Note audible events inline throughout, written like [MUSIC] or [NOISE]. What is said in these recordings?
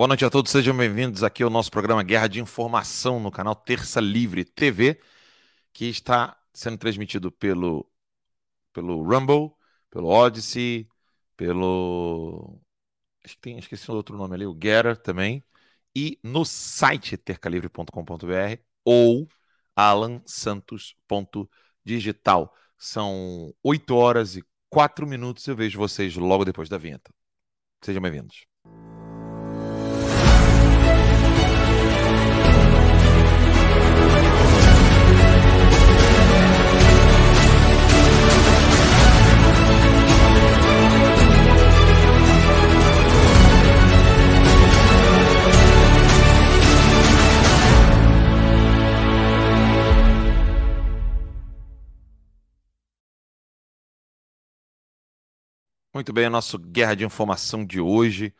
Boa noite a todos, sejam bem-vindos aqui ao nosso programa Guerra de Informação no canal Terça Livre TV, que está sendo transmitido pelo, pelo Rumble, pelo Odyssey, pelo. Acho que tem, esqueci o outro nome ali, o Getter também, e no site tercalivre.com.br ou alansantos.digital. São 8 horas e 4 minutos. Eu vejo vocês logo depois da vinheta. Sejam bem-vindos. Muito bem, nosso Guerra de Informação de hoje,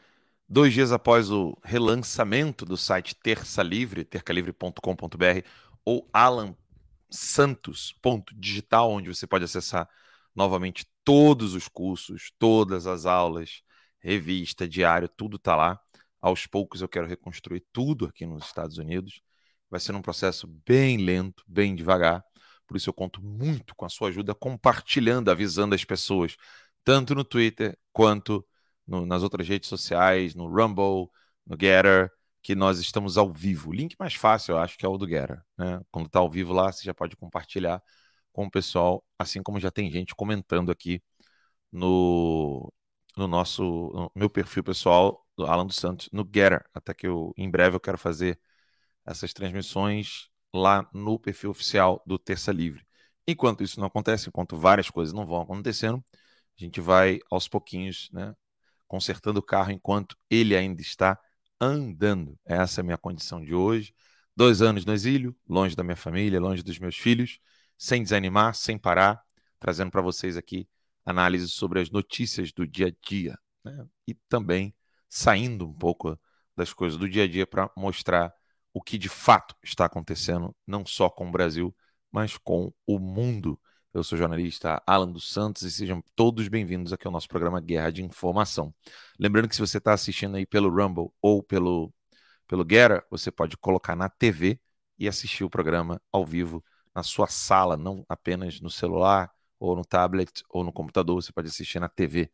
dois dias após o relançamento do site Terça Livre, tercalivre.com.br ou alansantos.digital, onde você pode acessar novamente todos os cursos, todas as aulas, revista, diário, tudo está lá. Aos poucos eu quero reconstruir tudo aqui nos Estados Unidos. Vai ser um processo bem lento, bem devagar. Por isso eu conto muito com a sua ajuda, compartilhando, avisando as pessoas tanto no Twitter quanto no, nas outras redes sociais, no Rumble, no Getter, que nós estamos ao vivo. O link mais fácil, eu acho, que é o do Getter. Né? Quando está ao vivo lá, você já pode compartilhar com o pessoal, assim como já tem gente comentando aqui no, no nosso no meu perfil pessoal, do Alan dos Santos, no Getter. Até que eu, em breve eu quero fazer essas transmissões lá no perfil oficial do Terça Livre. Enquanto isso não acontece, enquanto várias coisas não vão acontecendo, a gente vai aos pouquinhos, né, consertando o carro enquanto ele ainda está andando. Essa é a minha condição de hoje. Dois anos no exílio, longe da minha família, longe dos meus filhos, sem desanimar, sem parar, trazendo para vocês aqui análise sobre as notícias do dia a dia né? e também saindo um pouco das coisas do dia a dia para mostrar o que de fato está acontecendo, não só com o Brasil, mas com o mundo. Eu sou o jornalista Alan dos Santos e sejam todos bem-vindos aqui ao nosso programa Guerra de Informação. Lembrando que se você está assistindo aí pelo Rumble ou pelo, pelo Guerra, você pode colocar na TV e assistir o programa ao vivo na sua sala, não apenas no celular ou no tablet ou no computador, você pode assistir na TV.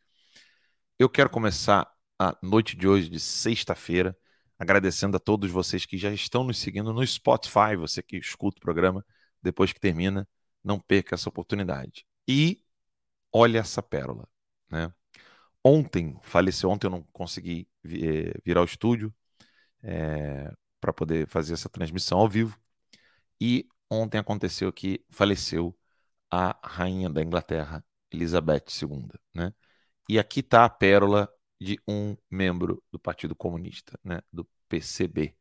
Eu quero começar a noite de hoje, de sexta-feira, agradecendo a todos vocês que já estão nos seguindo no Spotify, você que escuta o programa depois que termina não perca essa oportunidade. E olha essa pérola. Né? Ontem, faleceu ontem, eu não consegui vir eh, ao estúdio é, para poder fazer essa transmissão ao vivo. E ontem aconteceu que faleceu a rainha da Inglaterra, Elizabeth II. Né? E aqui está a pérola de um membro do Partido Comunista, né? do PCB,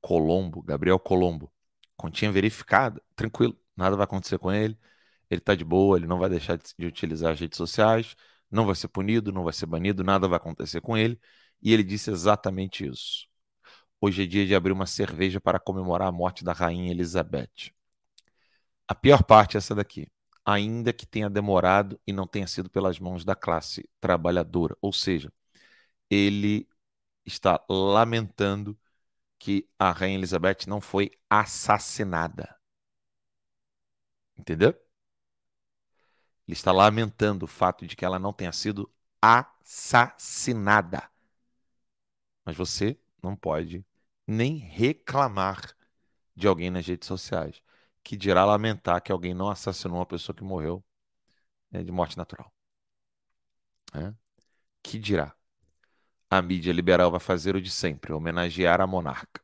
Colombo, Gabriel Colombo. Continha verificada, tranquilo nada vai acontecer com ele, ele está de boa, ele não vai deixar de utilizar as redes sociais, não vai ser punido, não vai ser banido, nada vai acontecer com ele, e ele disse exatamente isso. Hoje é dia de abrir uma cerveja para comemorar a morte da rainha Elizabeth. A pior parte é essa daqui. Ainda que tenha demorado e não tenha sido pelas mãos da classe trabalhadora. Ou seja, ele está lamentando que a rainha Elizabeth não foi assassinada. Entendeu? Ele está lamentando o fato de que ela não tenha sido assassinada. Mas você não pode nem reclamar de alguém nas redes sociais, que dirá lamentar que alguém não assassinou uma pessoa que morreu né, de morte natural. É? Que dirá? A mídia liberal vai fazer o de sempre, homenagear a monarca.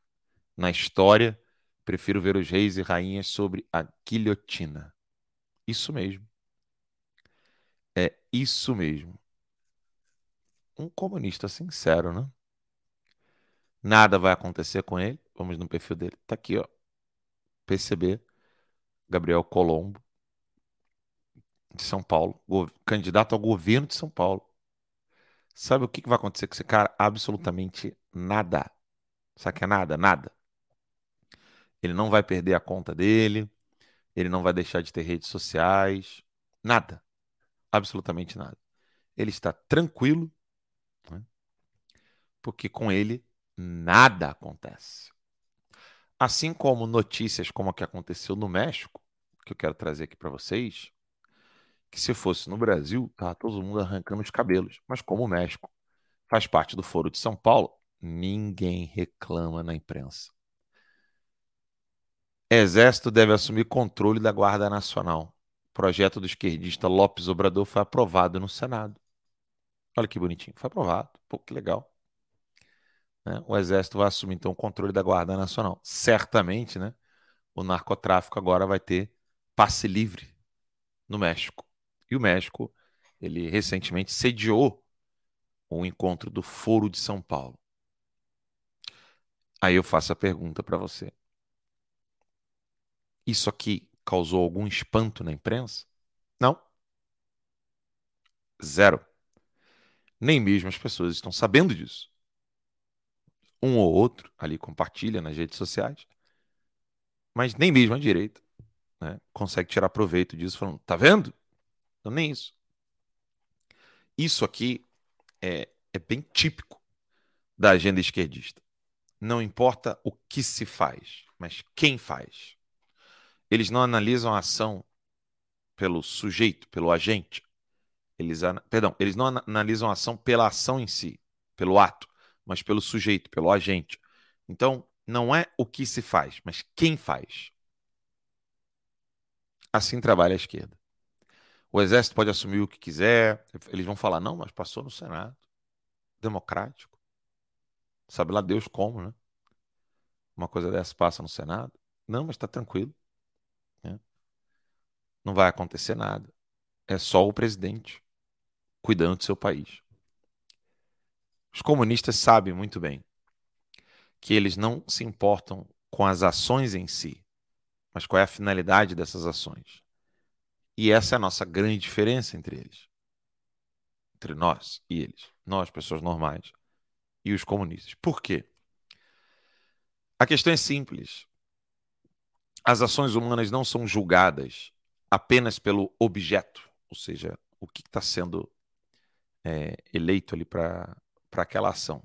Na história, Prefiro ver os reis e rainhas sobre a guilhotina. Isso mesmo. É isso mesmo. Um comunista sincero, né? Nada vai acontecer com ele. Vamos no perfil dele. Tá aqui, ó. PCB, Gabriel Colombo, de São Paulo, candidato ao governo de São Paulo. Sabe o que vai acontecer com esse cara? Absolutamente nada. Sabe que é nada? Nada. Ele não vai perder a conta dele, ele não vai deixar de ter redes sociais, nada. Absolutamente nada. Ele está tranquilo, né? porque com ele nada acontece. Assim como notícias como a que aconteceu no México, que eu quero trazer aqui para vocês, que se fosse no Brasil, tá todo mundo arrancando os cabelos. Mas como o México faz parte do Foro de São Paulo, ninguém reclama na imprensa. Exército deve assumir controle da Guarda Nacional. O projeto do esquerdista Lopes Obrador foi aprovado no Senado. Olha que bonitinho, foi aprovado. Pô, que legal. Né? O Exército vai assumir então o controle da Guarda Nacional. Certamente, né? O narcotráfico agora vai ter passe livre no México. E o México, ele recentemente sediou o encontro do Foro de São Paulo. Aí eu faço a pergunta para você. Isso aqui causou algum espanto na imprensa? Não. Zero. Nem mesmo as pessoas estão sabendo disso. Um ou outro ali compartilha nas redes sociais, mas nem mesmo a direita né, consegue tirar proveito disso, falando: tá vendo? Não, nem isso. Isso aqui é, é bem típico da agenda esquerdista. Não importa o que se faz, mas quem faz. Eles não analisam a ação pelo sujeito, pelo agente. Eles, perdão, eles não analisam a ação pela ação em si, pelo ato, mas pelo sujeito, pelo agente. Então, não é o que se faz, mas quem faz. Assim trabalha a esquerda. O exército pode assumir o que quiser. Eles vão falar, não, mas passou no Senado. Democrático. Sabe lá Deus como, né? Uma coisa dessa passa no Senado. Não, mas está tranquilo. Não vai acontecer nada. É só o presidente cuidando do seu país. Os comunistas sabem muito bem que eles não se importam com as ações em si, mas qual é a finalidade dessas ações. E essa é a nossa grande diferença entre eles. Entre nós e eles. Nós, pessoas normais, e os comunistas. Por quê? A questão é simples. As ações humanas não são julgadas apenas pelo objeto, ou seja, o que está sendo é, eleito ali para aquela ação.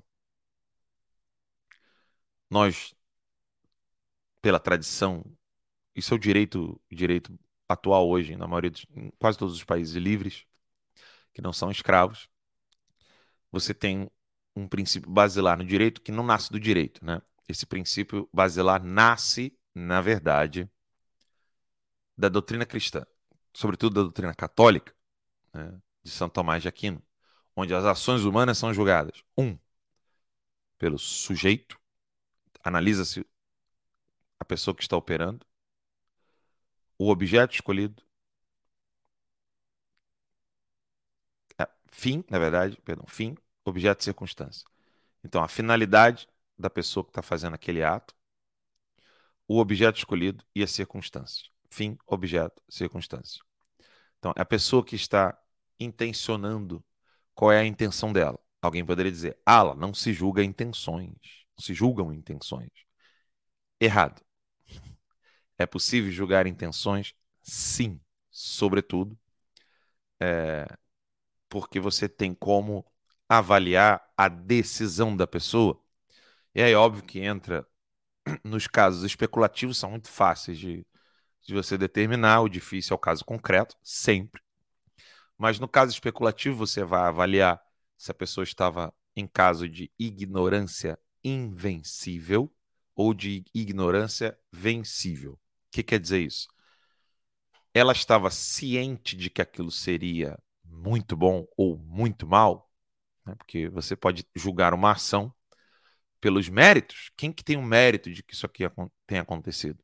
Nós, pela tradição, isso é o direito, direito atual hoje, na maioria dos, em quase todos os países livres, que não são escravos, você tem um princípio basilar no direito que não nasce do direito, né? Esse princípio basilar nasce, na verdade, da doutrina cristã, sobretudo da doutrina católica, né? de São Tomás de Aquino, onde as ações humanas são julgadas, um, pelo sujeito, analisa-se a pessoa que está operando, o objeto escolhido, é, fim, na verdade, perdão, fim, objeto e circunstância. Então, a finalidade da pessoa que está fazendo aquele ato, o objeto escolhido e as circunstâncias. Fim, objeto, circunstância. Então, é a pessoa que está intencionando qual é a intenção dela. Alguém poderia dizer, ala, não se julga intenções, não se julgam intenções. Errado. É possível julgar intenções? Sim, sobretudo, é, porque você tem como avaliar a decisão da pessoa. E aí, óbvio que entra nos casos especulativos, são muito fáceis de, de você determinar, o difícil é o caso concreto, sempre. Mas no caso especulativo, você vai avaliar se a pessoa estava em caso de ignorância invencível ou de ignorância vencível que quer dizer isso? Ela estava ciente de que aquilo seria muito bom ou muito mal, né? porque você pode julgar uma ação pelos méritos. Quem que tem o mérito de que isso aqui tenha acontecido?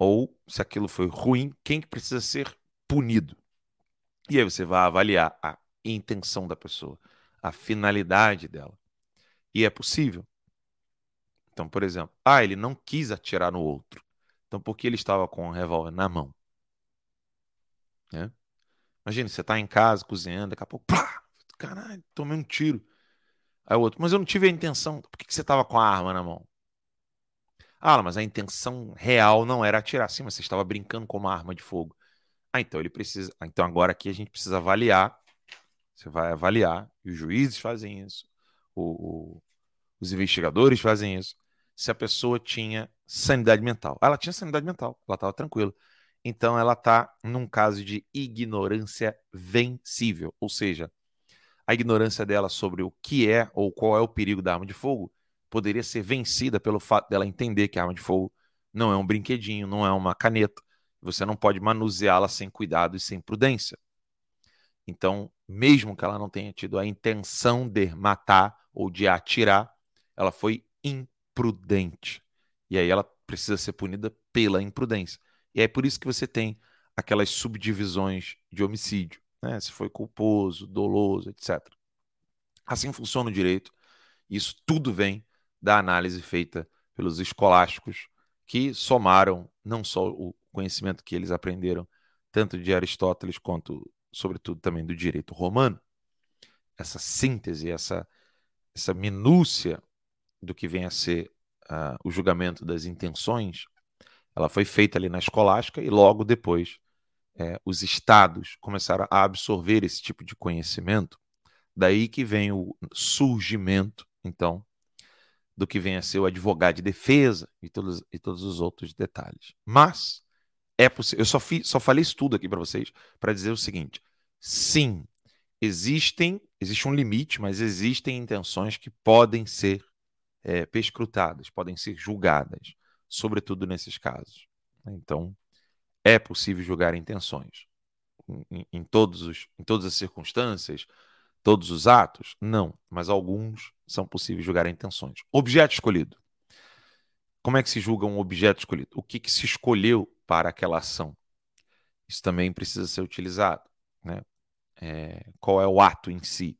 Ou se aquilo foi ruim, quem que precisa ser punido? E aí você vai avaliar a intenção da pessoa, a finalidade dela. E é possível. Então, por exemplo, ah, ele não quis atirar no outro. Então, por que ele estava com o revólver na mão? Né? Imagina, você está em casa cozinhando, daqui a pouco, pá, caralho, tomei um tiro. Aí o outro, mas eu não tive a intenção. Por que, que você estava com a arma na mão? Ah, mas a intenção real não era atirar. Sim, mas você estava brincando com uma arma de fogo. Ah, então ele precisa. Ah, então agora aqui a gente precisa avaliar. Você vai avaliar, e os juízes fazem isso. O, o, os investigadores fazem isso, se a pessoa tinha sanidade mental. Ela tinha sanidade mental, ela estava tranquila. Então ela está num caso de ignorância vencível, ou seja, a ignorância dela sobre o que é ou qual é o perigo da arma de fogo poderia ser vencida pelo fato dela entender que a arma de fogo não é um brinquedinho, não é uma caneta. Você não pode manuseá-la sem cuidado e sem prudência. Então, mesmo que ela não tenha tido a intenção de matar ou de atirar, ela foi imprudente. E aí ela precisa ser punida pela imprudência. E é por isso que você tem aquelas subdivisões de homicídio, né? Se foi culposo, doloso, etc. Assim funciona o direito. Isso tudo vem da análise feita pelos escolásticos que somaram não só o conhecimento que eles aprenderam tanto de Aristóteles quanto, sobretudo, também do direito romano, essa síntese, essa, essa minúcia do que vem a ser uh, o julgamento das intenções, ela foi feita ali na escolástica e logo depois é, os estados começaram a absorver esse tipo de conhecimento. Daí que vem o surgimento, então, do que vem a ser o advogado de defesa e todos, e todos os outros detalhes. Mas é possível. Eu só, fi, só falei isso tudo aqui para vocês para dizer o seguinte: sim, existem, existe um limite, mas existem intenções que podem ser é, perscrutadas, podem ser julgadas, sobretudo nesses casos. Então, é possível julgar intenções. Em, em, todos os, em todas as circunstâncias, todos os atos? Não, mas alguns são possíveis julgar intenções. Objeto escolhido. Como é que se julga um objeto escolhido? O que, que se escolheu para aquela ação? Isso também precisa ser utilizado. Né? É, qual é o ato em si?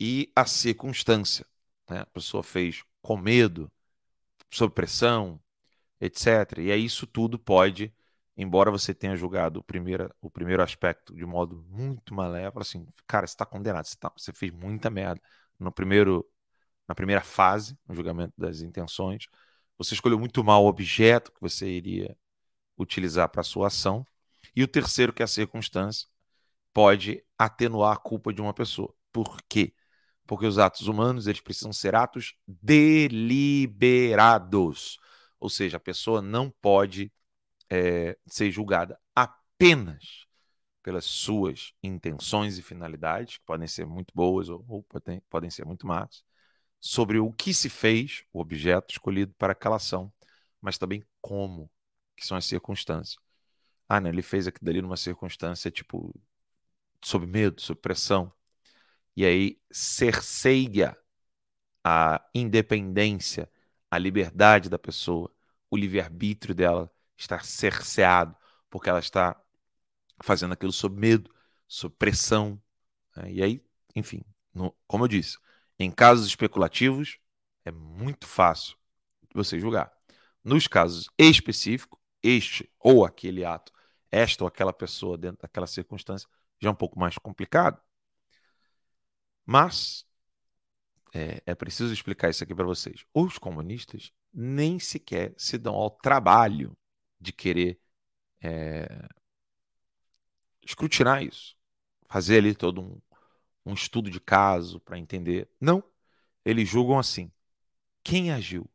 E a circunstância. Né? A pessoa fez com medo, sob pressão, etc. E aí isso tudo pode, embora você tenha julgado o primeiro, o primeiro aspecto de modo muito malévolo, assim, cara, você está condenado, você, tá, você fez muita merda no primeiro, na primeira fase, no julgamento das intenções, você escolheu muito mal o objeto que você iria utilizar para sua ação. E o terceiro, que é a circunstância, pode atenuar a culpa de uma pessoa. Por quê? Porque os atos humanos eles precisam ser atos deliberados. Ou seja, a pessoa não pode é, ser julgada apenas pelas suas intenções e finalidades, que podem ser muito boas ou, ou podem, podem ser muito más, sobre o que se fez, o objeto escolhido para aquela ação, mas também como, que são as circunstâncias. Ah, né, ele fez aquilo dali numa circunstância, tipo, sob medo, sob pressão. E aí cerceia a independência, a liberdade da pessoa, o livre-arbítrio dela está cerceado, porque ela está fazendo aquilo sob medo, sob pressão. Né? E aí, enfim, no, como eu disse, em casos especulativos é muito fácil você julgar. Nos casos específicos, este ou aquele ato, esta ou aquela pessoa dentro daquela circunstância, já é um pouco mais complicado. Mas é, é preciso explicar isso aqui para vocês. Os comunistas nem sequer se dão ao trabalho de querer é, escrutinar isso, fazer ali todo um, um estudo de caso para entender. Não. Eles julgam assim: quem agiu?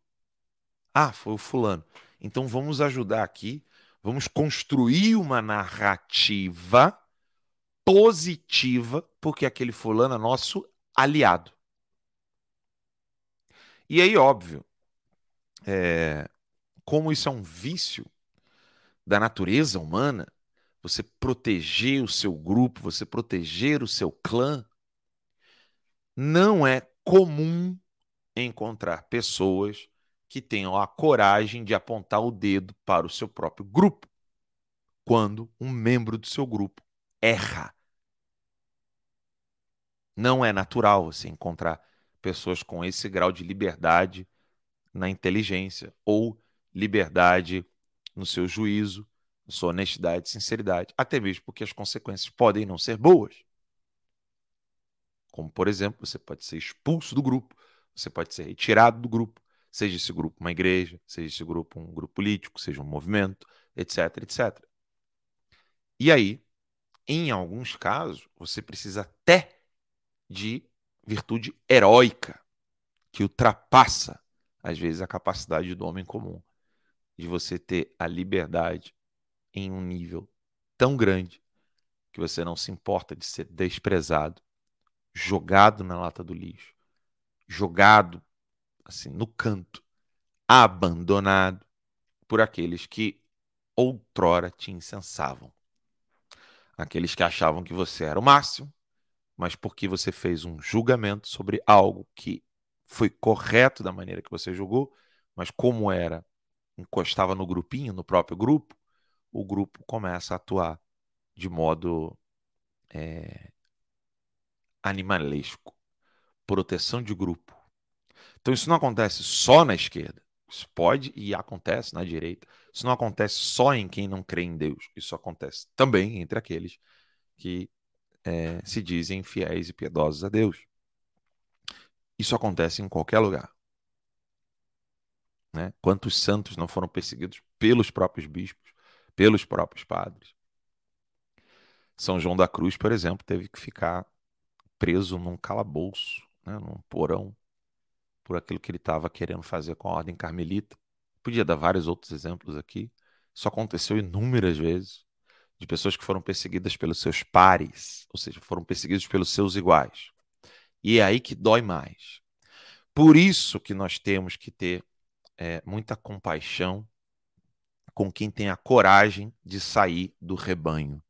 Ah, foi o fulano. Então vamos ajudar aqui, vamos construir uma narrativa positiva, porque aquele fulano é nosso aliado. E aí, óbvio, é, como isso é um vício da natureza humana, você proteger o seu grupo, você proteger o seu clã, não é comum encontrar pessoas que tenham a coragem de apontar o dedo para o seu próprio grupo quando um membro do seu grupo erra. Não é natural você encontrar pessoas com esse grau de liberdade na inteligência ou liberdade no seu juízo sua honestidade, sinceridade, até mesmo porque as consequências podem não ser boas. Como, por exemplo, você pode ser expulso do grupo, você pode ser retirado do grupo, seja esse grupo uma igreja, seja esse grupo um grupo político, seja um movimento, etc, etc. E aí, em alguns casos, você precisa até de virtude heróica, que ultrapassa, às vezes, a capacidade do homem comum. De você ter a liberdade em um nível tão grande que você não se importa de ser desprezado, jogado na lata do lixo, jogado assim no canto, abandonado por aqueles que outrora te incensavam. Aqueles que achavam que você era o máximo, mas porque você fez um julgamento sobre algo que foi correto da maneira que você julgou, mas como era, encostava no grupinho, no próprio grupo, o grupo começa a atuar de modo é, animalesco, proteção de grupo. Então isso não acontece só na esquerda. Isso pode e acontece na direita. Isso não acontece só em quem não crê em Deus. Isso acontece também entre aqueles que é, se dizem fiéis e piedosos a Deus. Isso acontece em qualquer lugar. Né? Quantos santos não foram perseguidos pelos próprios bispos, pelos próprios padres? São João da Cruz, por exemplo, teve que ficar preso num calabouço, né? num porão, por aquilo que ele estava querendo fazer com a ordem carmelita. Podia dar vários outros exemplos aqui. Isso aconteceu inúmeras vezes de pessoas que foram perseguidas pelos seus pares, ou seja, foram perseguidos pelos seus iguais. E é aí que dói mais. Por isso que nós temos que ter é, muita compaixão com quem tem a coragem de sair do rebanho.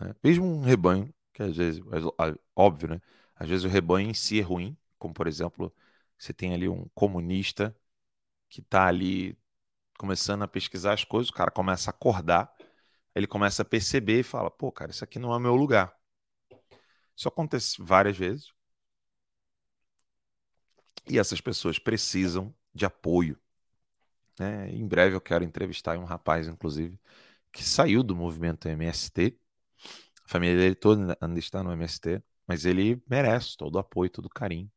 Né? Mesmo um rebanho, que às vezes, é óbvio, né? Às vezes o rebanho em si é ruim, como por exemplo, você tem ali um comunista que está ali começando a pesquisar as coisas, o cara começa a acordar, ele começa a perceber e fala: pô, cara, isso aqui não é meu lugar. Isso acontece várias vezes. E essas pessoas precisam de apoio. Né? Em breve eu quero entrevistar um rapaz, inclusive, que saiu do movimento MST. A família dele toda ainda está no MST, mas ele merece todo o apoio, todo o carinho,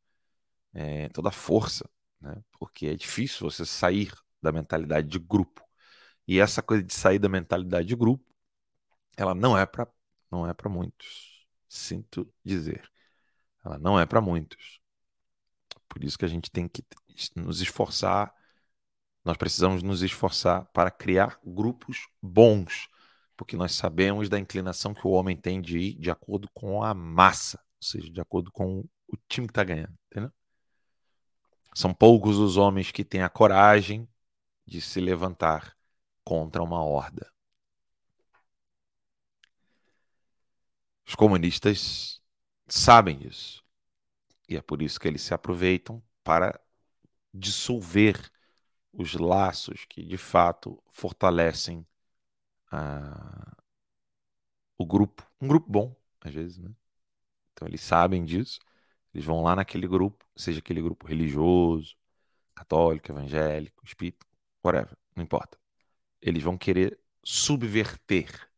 é, toda a força, né? porque é difícil você sair da mentalidade de grupo. E essa coisa de sair da mentalidade de grupo, ela não é para não é para muitos, sinto dizer. Ela não é para muitos. Por isso que a gente tem que nos esforçar, nós precisamos nos esforçar para criar grupos bons, porque nós sabemos da inclinação que o homem tem de ir de acordo com a massa, ou seja, de acordo com o time que está ganhando, entendeu? São poucos os homens que têm a coragem de se levantar contra uma horda. Os comunistas sabem disso. E é por isso que eles se aproveitam para dissolver os laços que de fato fortalecem ah, o grupo, um grupo bom, às vezes, né? Então eles sabem disso, eles vão lá naquele grupo, seja aquele grupo religioso, católico, evangélico, espírita, whatever, não importa. Eles vão querer subverter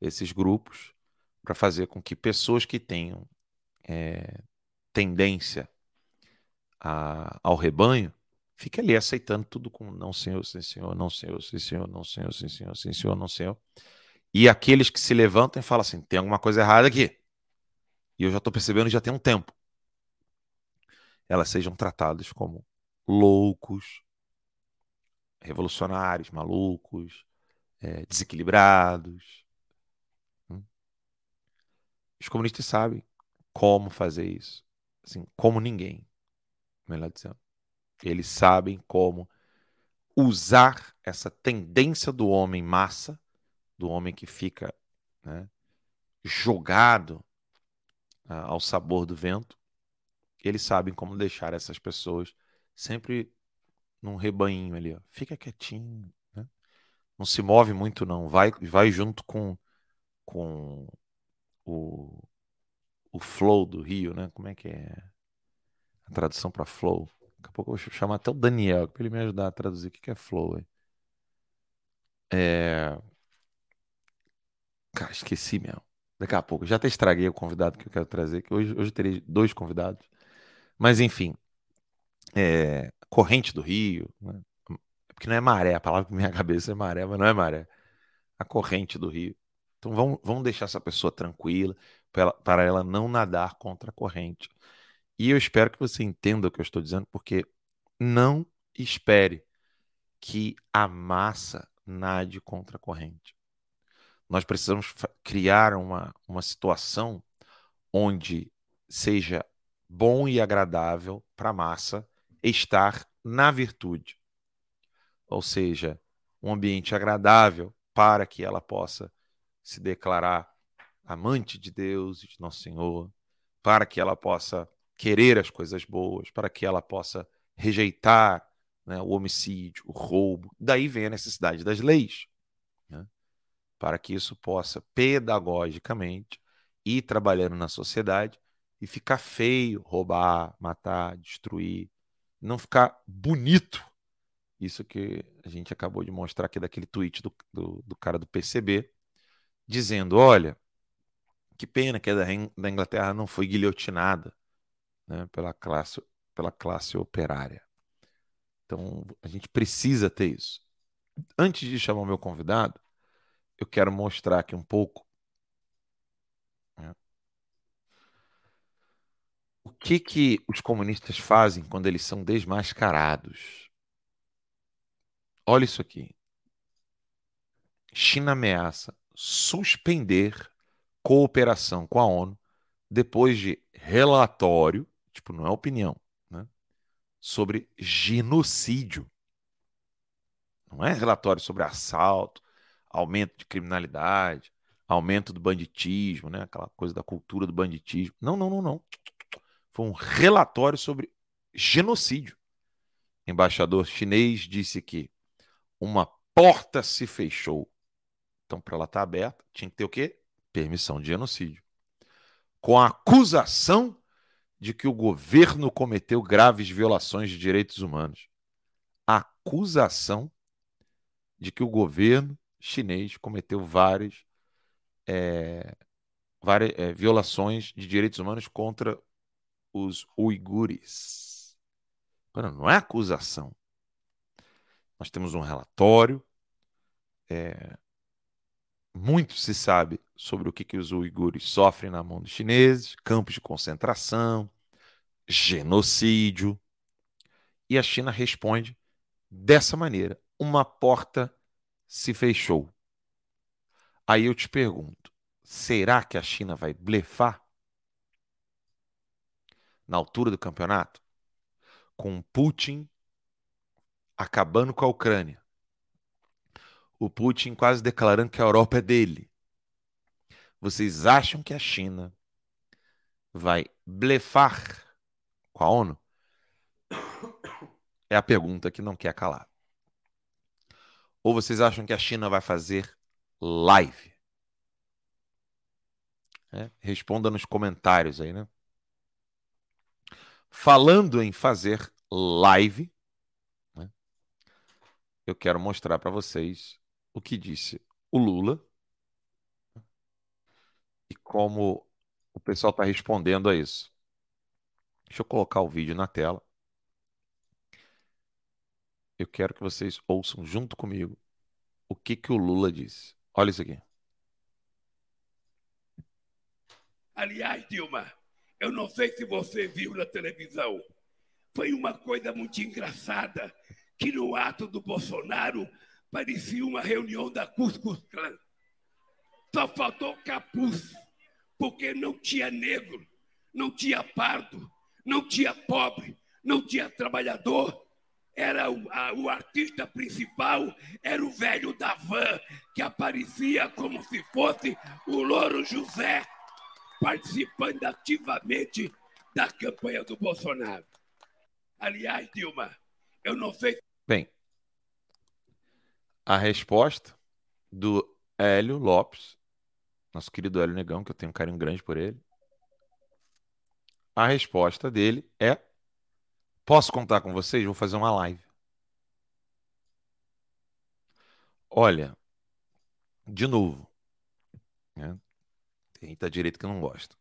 esses grupos para fazer com que pessoas que tenham é, tendência a, ao rebanho, fica ali aceitando tudo com não senhor, sim senhor, não senhor, sim senhor, não senhor, sim senhor, sim senhor, não senhor. E aqueles que se levantam e falam assim, tem alguma coisa errada aqui. E eu já estou percebendo já tem um tempo. Elas sejam tratadas como loucos, revolucionários, malucos, é, desequilibrados. Hum? Os comunistas sabem como fazer isso. Assim, como ninguém, melhor dizendo. Eles sabem como usar essa tendência do homem massa, do homem que fica né, jogado uh, ao sabor do vento. Eles sabem como deixar essas pessoas sempre num rebanho ali, ó. fica quietinho, né? não se move muito não, vai, vai junto com, com o, o flow do rio, né? Como é que é a tradução para flow? Daqui a pouco eu vou chamar até o Daniel para ele me ajudar a traduzir o que é flow. É... Cara, esqueci mesmo. Daqui a pouco. Já até estraguei o convidado que eu quero trazer. Que hoje, hoje terei dois convidados. Mas enfim. É... Corrente do rio. Né? Porque não é maré. A palavra que minha cabeça é maré, mas não é maré. A corrente do rio. Então vamos, vamos deixar essa pessoa tranquila para ela, para ela não nadar contra a corrente. E eu espero que você entenda o que eu estou dizendo, porque não espere que a massa nade contra a corrente. Nós precisamos criar uma, uma situação onde seja bom e agradável para a massa estar na virtude. Ou seja, um ambiente agradável para que ela possa se declarar amante de Deus e de Nosso Senhor, para que ela possa querer as coisas boas, para que ela possa rejeitar né, o homicídio, o roubo. Daí vem a necessidade das leis, né, para que isso possa pedagogicamente ir trabalhando na sociedade e ficar feio roubar, matar, destruir, não ficar bonito. Isso que a gente acabou de mostrar aqui daquele tweet do, do, do cara do PCB, dizendo: olha, que pena que a da Inglaterra não foi guilhotinada né, pela, classe, pela classe operária. Então, a gente precisa ter isso. Antes de chamar o meu convidado, eu quero mostrar aqui um pouco né, o que, que os comunistas fazem quando eles são desmascarados. Olha isso aqui. China ameaça suspender cooperação com a ONU depois de relatório, tipo, não é opinião, né, sobre genocídio. Não é relatório sobre assalto, aumento de criminalidade, aumento do banditismo, né, aquela coisa da cultura do banditismo. Não, não, não, não. Foi um relatório sobre genocídio. O embaixador chinês disse que uma porta se fechou. Então, para ela estar tá aberta, tinha que ter o quê? Permissão de genocídio. Com a acusação de que o governo cometeu graves violações de direitos humanos. Acusação de que o governo chinês cometeu várias, é, várias é, violações de direitos humanos contra os uigures. Não é acusação. Nós temos um relatório. É, muito se sabe sobre o que, que os uigures sofrem na mão dos chineses, campos de concentração, genocídio. E a China responde dessa maneira: uma porta se fechou. Aí eu te pergunto: será que a China vai blefar? na altura do campeonato, com Putin acabando com a Ucrânia. O Putin quase declarando que a Europa é dele. Vocês acham que a China vai blefar com a ONU? É a pergunta que não quer calar. Ou vocês acham que a China vai fazer live? É, responda nos comentários aí, né? Falando em fazer live, né, eu quero mostrar para vocês o que disse o Lula e como o pessoal está respondendo a isso. Deixa eu colocar o vídeo na tela. Eu quero que vocês ouçam junto comigo o que, que o Lula disse. Olha isso aqui. Aliás, Dilma, eu não sei se você viu na televisão. Foi uma coisa muito engraçada que no ato do Bolsonaro parecia uma reunião da Cuscus Clã. Só faltou capuz, porque não tinha negro, não tinha pardo, não tinha pobre, não tinha trabalhador. Era o, a, o artista principal, era o velho da van, que aparecia como se fosse o Louro José participando ativamente da campanha do Bolsonaro. Aliás, Dilma, eu não sei. Bem, a resposta do Hélio Lopes, nosso querido Hélio Negão, que eu tenho um carinho grande por ele. A resposta dele é: Posso contar com vocês? Vou fazer uma live. Olha, de novo, né? Tem da direita que não gosta.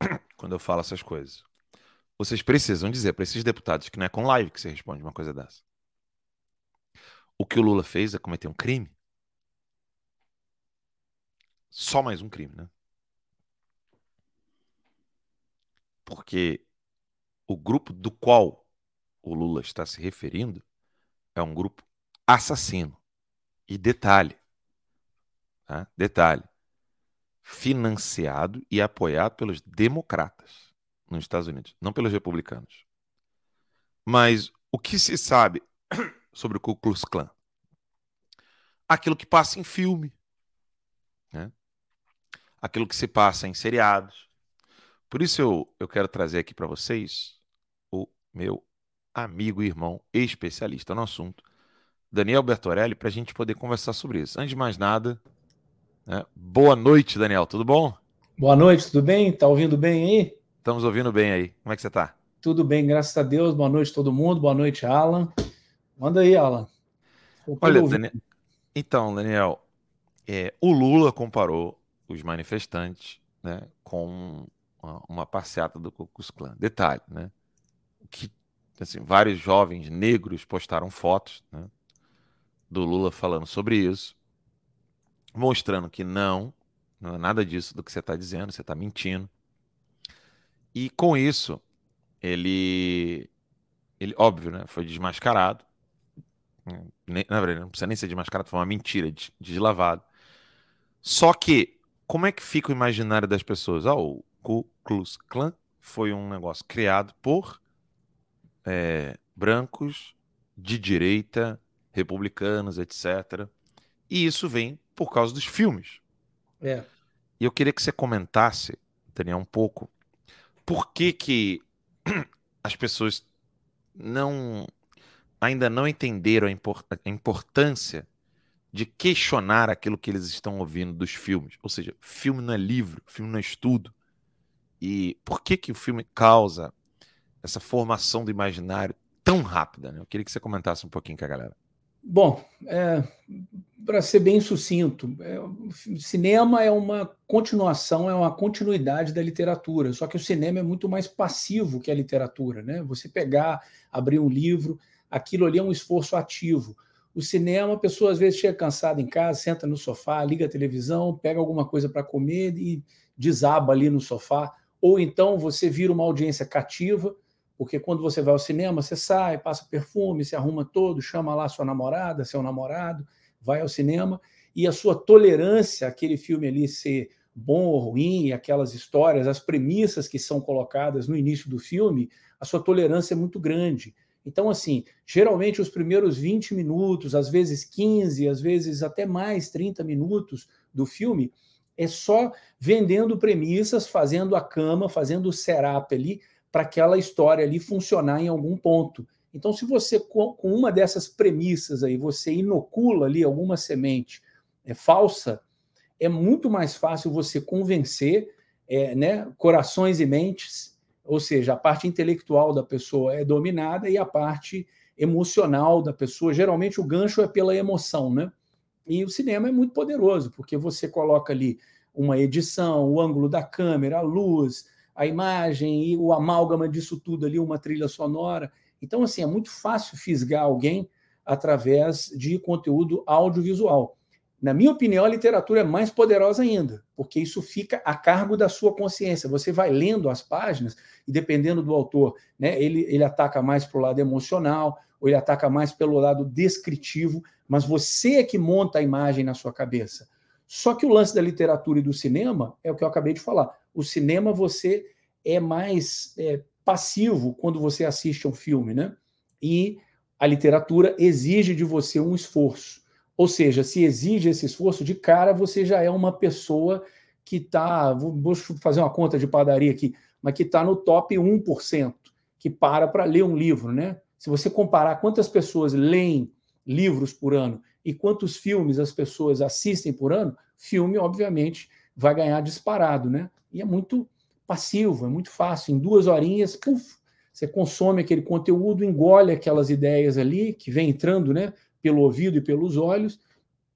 [CLEARS THROAT] Quando eu falo essas coisas. Vocês precisam dizer para esses deputados que não é com live que você responde uma coisa dessa. O que o Lula fez é cometer um crime. Só mais um crime, né? Porque o grupo do qual o Lula está se referindo é um grupo assassino. E detalhe, tá? detalhe, financiado e apoiado pelos democratas nos Estados Unidos, não pelos republicanos. Mas o que se sabe sobre o Ku Klux Klan? Aquilo que passa em filme, né? aquilo que se passa em seriados. Por isso eu, eu quero trazer aqui para vocês o meu amigo e irmão especialista no assunto, Daniel Bertorelli, para a gente poder conversar sobre isso. Antes de mais nada, né? boa noite, Daniel, tudo bom? Boa noite, tudo bem? Tá ouvindo bem aí? Estamos ouvindo bem aí. Como é que você está? Tudo bem, graças a Deus. Boa noite todo mundo. Boa noite, Alan. Manda aí, Alan. Olha, Daniel... então, Daniel, é, o Lula comparou os manifestantes né, com uma, uma passeata do Ku Klux Klan. Detalhe, né? Que assim, vários jovens negros postaram fotos né, do Lula falando sobre isso, mostrando que não, não é nada disso do que você está dizendo, você está mentindo. E com isso, ele, ele óbvio, né, foi desmascarado. Nem, na verdade, não precisa nem ser desmascarado, foi uma mentira, deslavado. Só que, como é que fica o imaginário das pessoas? Ah, o Ku Klux Klan foi um negócio criado por é, brancos de direita, republicanos, etc. E isso vem por causa dos filmes. É. E eu queria que você comentasse, Daniel, um pouco, por que que [CLEARS THROAT] as pessoas não ainda não entenderam a, import, a importância de questionar aquilo que eles estão ouvindo dos filmes. Ou seja, filme não é livro, filme não é estudo. E por que que o filme causa essa formação do imaginário tão rápida? Né? Eu queria que você comentasse um pouquinho com a galera. Bom, é, para ser bem sucinto, é, cinema é uma continuação, é uma continuidade da literatura, só que o cinema é muito mais passivo que a literatura. Né? Você pegar, abrir um livro, aquilo ali é um esforço ativo. O cinema, a pessoa às vezes chega cansada em casa, senta no sofá, liga a televisão, pega alguma coisa para comer e desaba ali no sofá. Ou então você vira uma audiência cativa, porque quando você vai ao cinema, você sai, passa perfume, se arruma todo, chama lá sua namorada, seu namorado, vai ao cinema, e a sua tolerância àquele filme ali ser bom ou ruim, aquelas histórias, as premissas que são colocadas no início do filme, a sua tolerância é muito grande. Então, assim, geralmente os primeiros 20 minutos, às vezes 15, às vezes até mais 30 minutos do filme, é só vendendo premissas, fazendo a cama, fazendo o setup ali, para aquela história ali funcionar em algum ponto. Então, se você, com uma dessas premissas aí, você inocula ali alguma semente é, falsa, é muito mais fácil você convencer é, né, corações e mentes, ou seja, a parte intelectual da pessoa é dominada e a parte emocional da pessoa, geralmente o gancho é pela emoção, né? E o cinema é muito poderoso, porque você coloca ali uma edição, o ângulo da câmera, a luz, a imagem e o amálgama disso tudo ali, uma trilha sonora. Então, assim, é muito fácil fisgar alguém através de conteúdo audiovisual. Na minha opinião, a literatura é mais poderosa ainda, porque isso fica a cargo da sua consciência. Você vai lendo as páginas e, dependendo do autor, né, ele, ele ataca mais para o lado emocional, ou ele ataca mais pelo lado descritivo, mas você é que monta a imagem na sua cabeça. Só que o lance da literatura e do cinema é o que eu acabei de falar. O cinema você é mais é, passivo quando você assiste a um filme, né? E a literatura exige de você um esforço. Ou seja, se exige esse esforço, de cara você já é uma pessoa que está, vou fazer uma conta de padaria aqui, mas que está no top 1%, que para para ler um livro, né? Se você comparar quantas pessoas leem livros por ano e quantos filmes as pessoas assistem por ano, filme, obviamente, vai ganhar disparado, né? E é muito passivo, é muito fácil. Em duas horinhas, puf, você consome aquele conteúdo, engole aquelas ideias ali que vem entrando, né? Pelo ouvido e pelos olhos,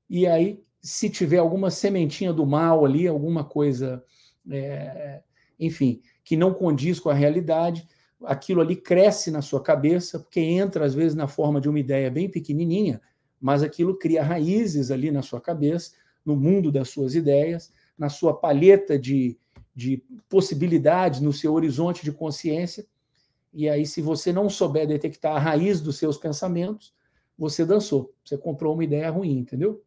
e aí, se tiver alguma sementinha do mal ali, alguma coisa, é, enfim, que não condiz com a realidade, aquilo ali cresce na sua cabeça, porque entra às vezes na forma de uma ideia bem pequenininha, mas aquilo cria raízes ali na sua cabeça, no mundo das suas ideias, na sua palheta de, de possibilidades, no seu horizonte de consciência. E aí, se você não souber detectar a raiz dos seus pensamentos, você dançou. Você comprou uma ideia ruim, entendeu?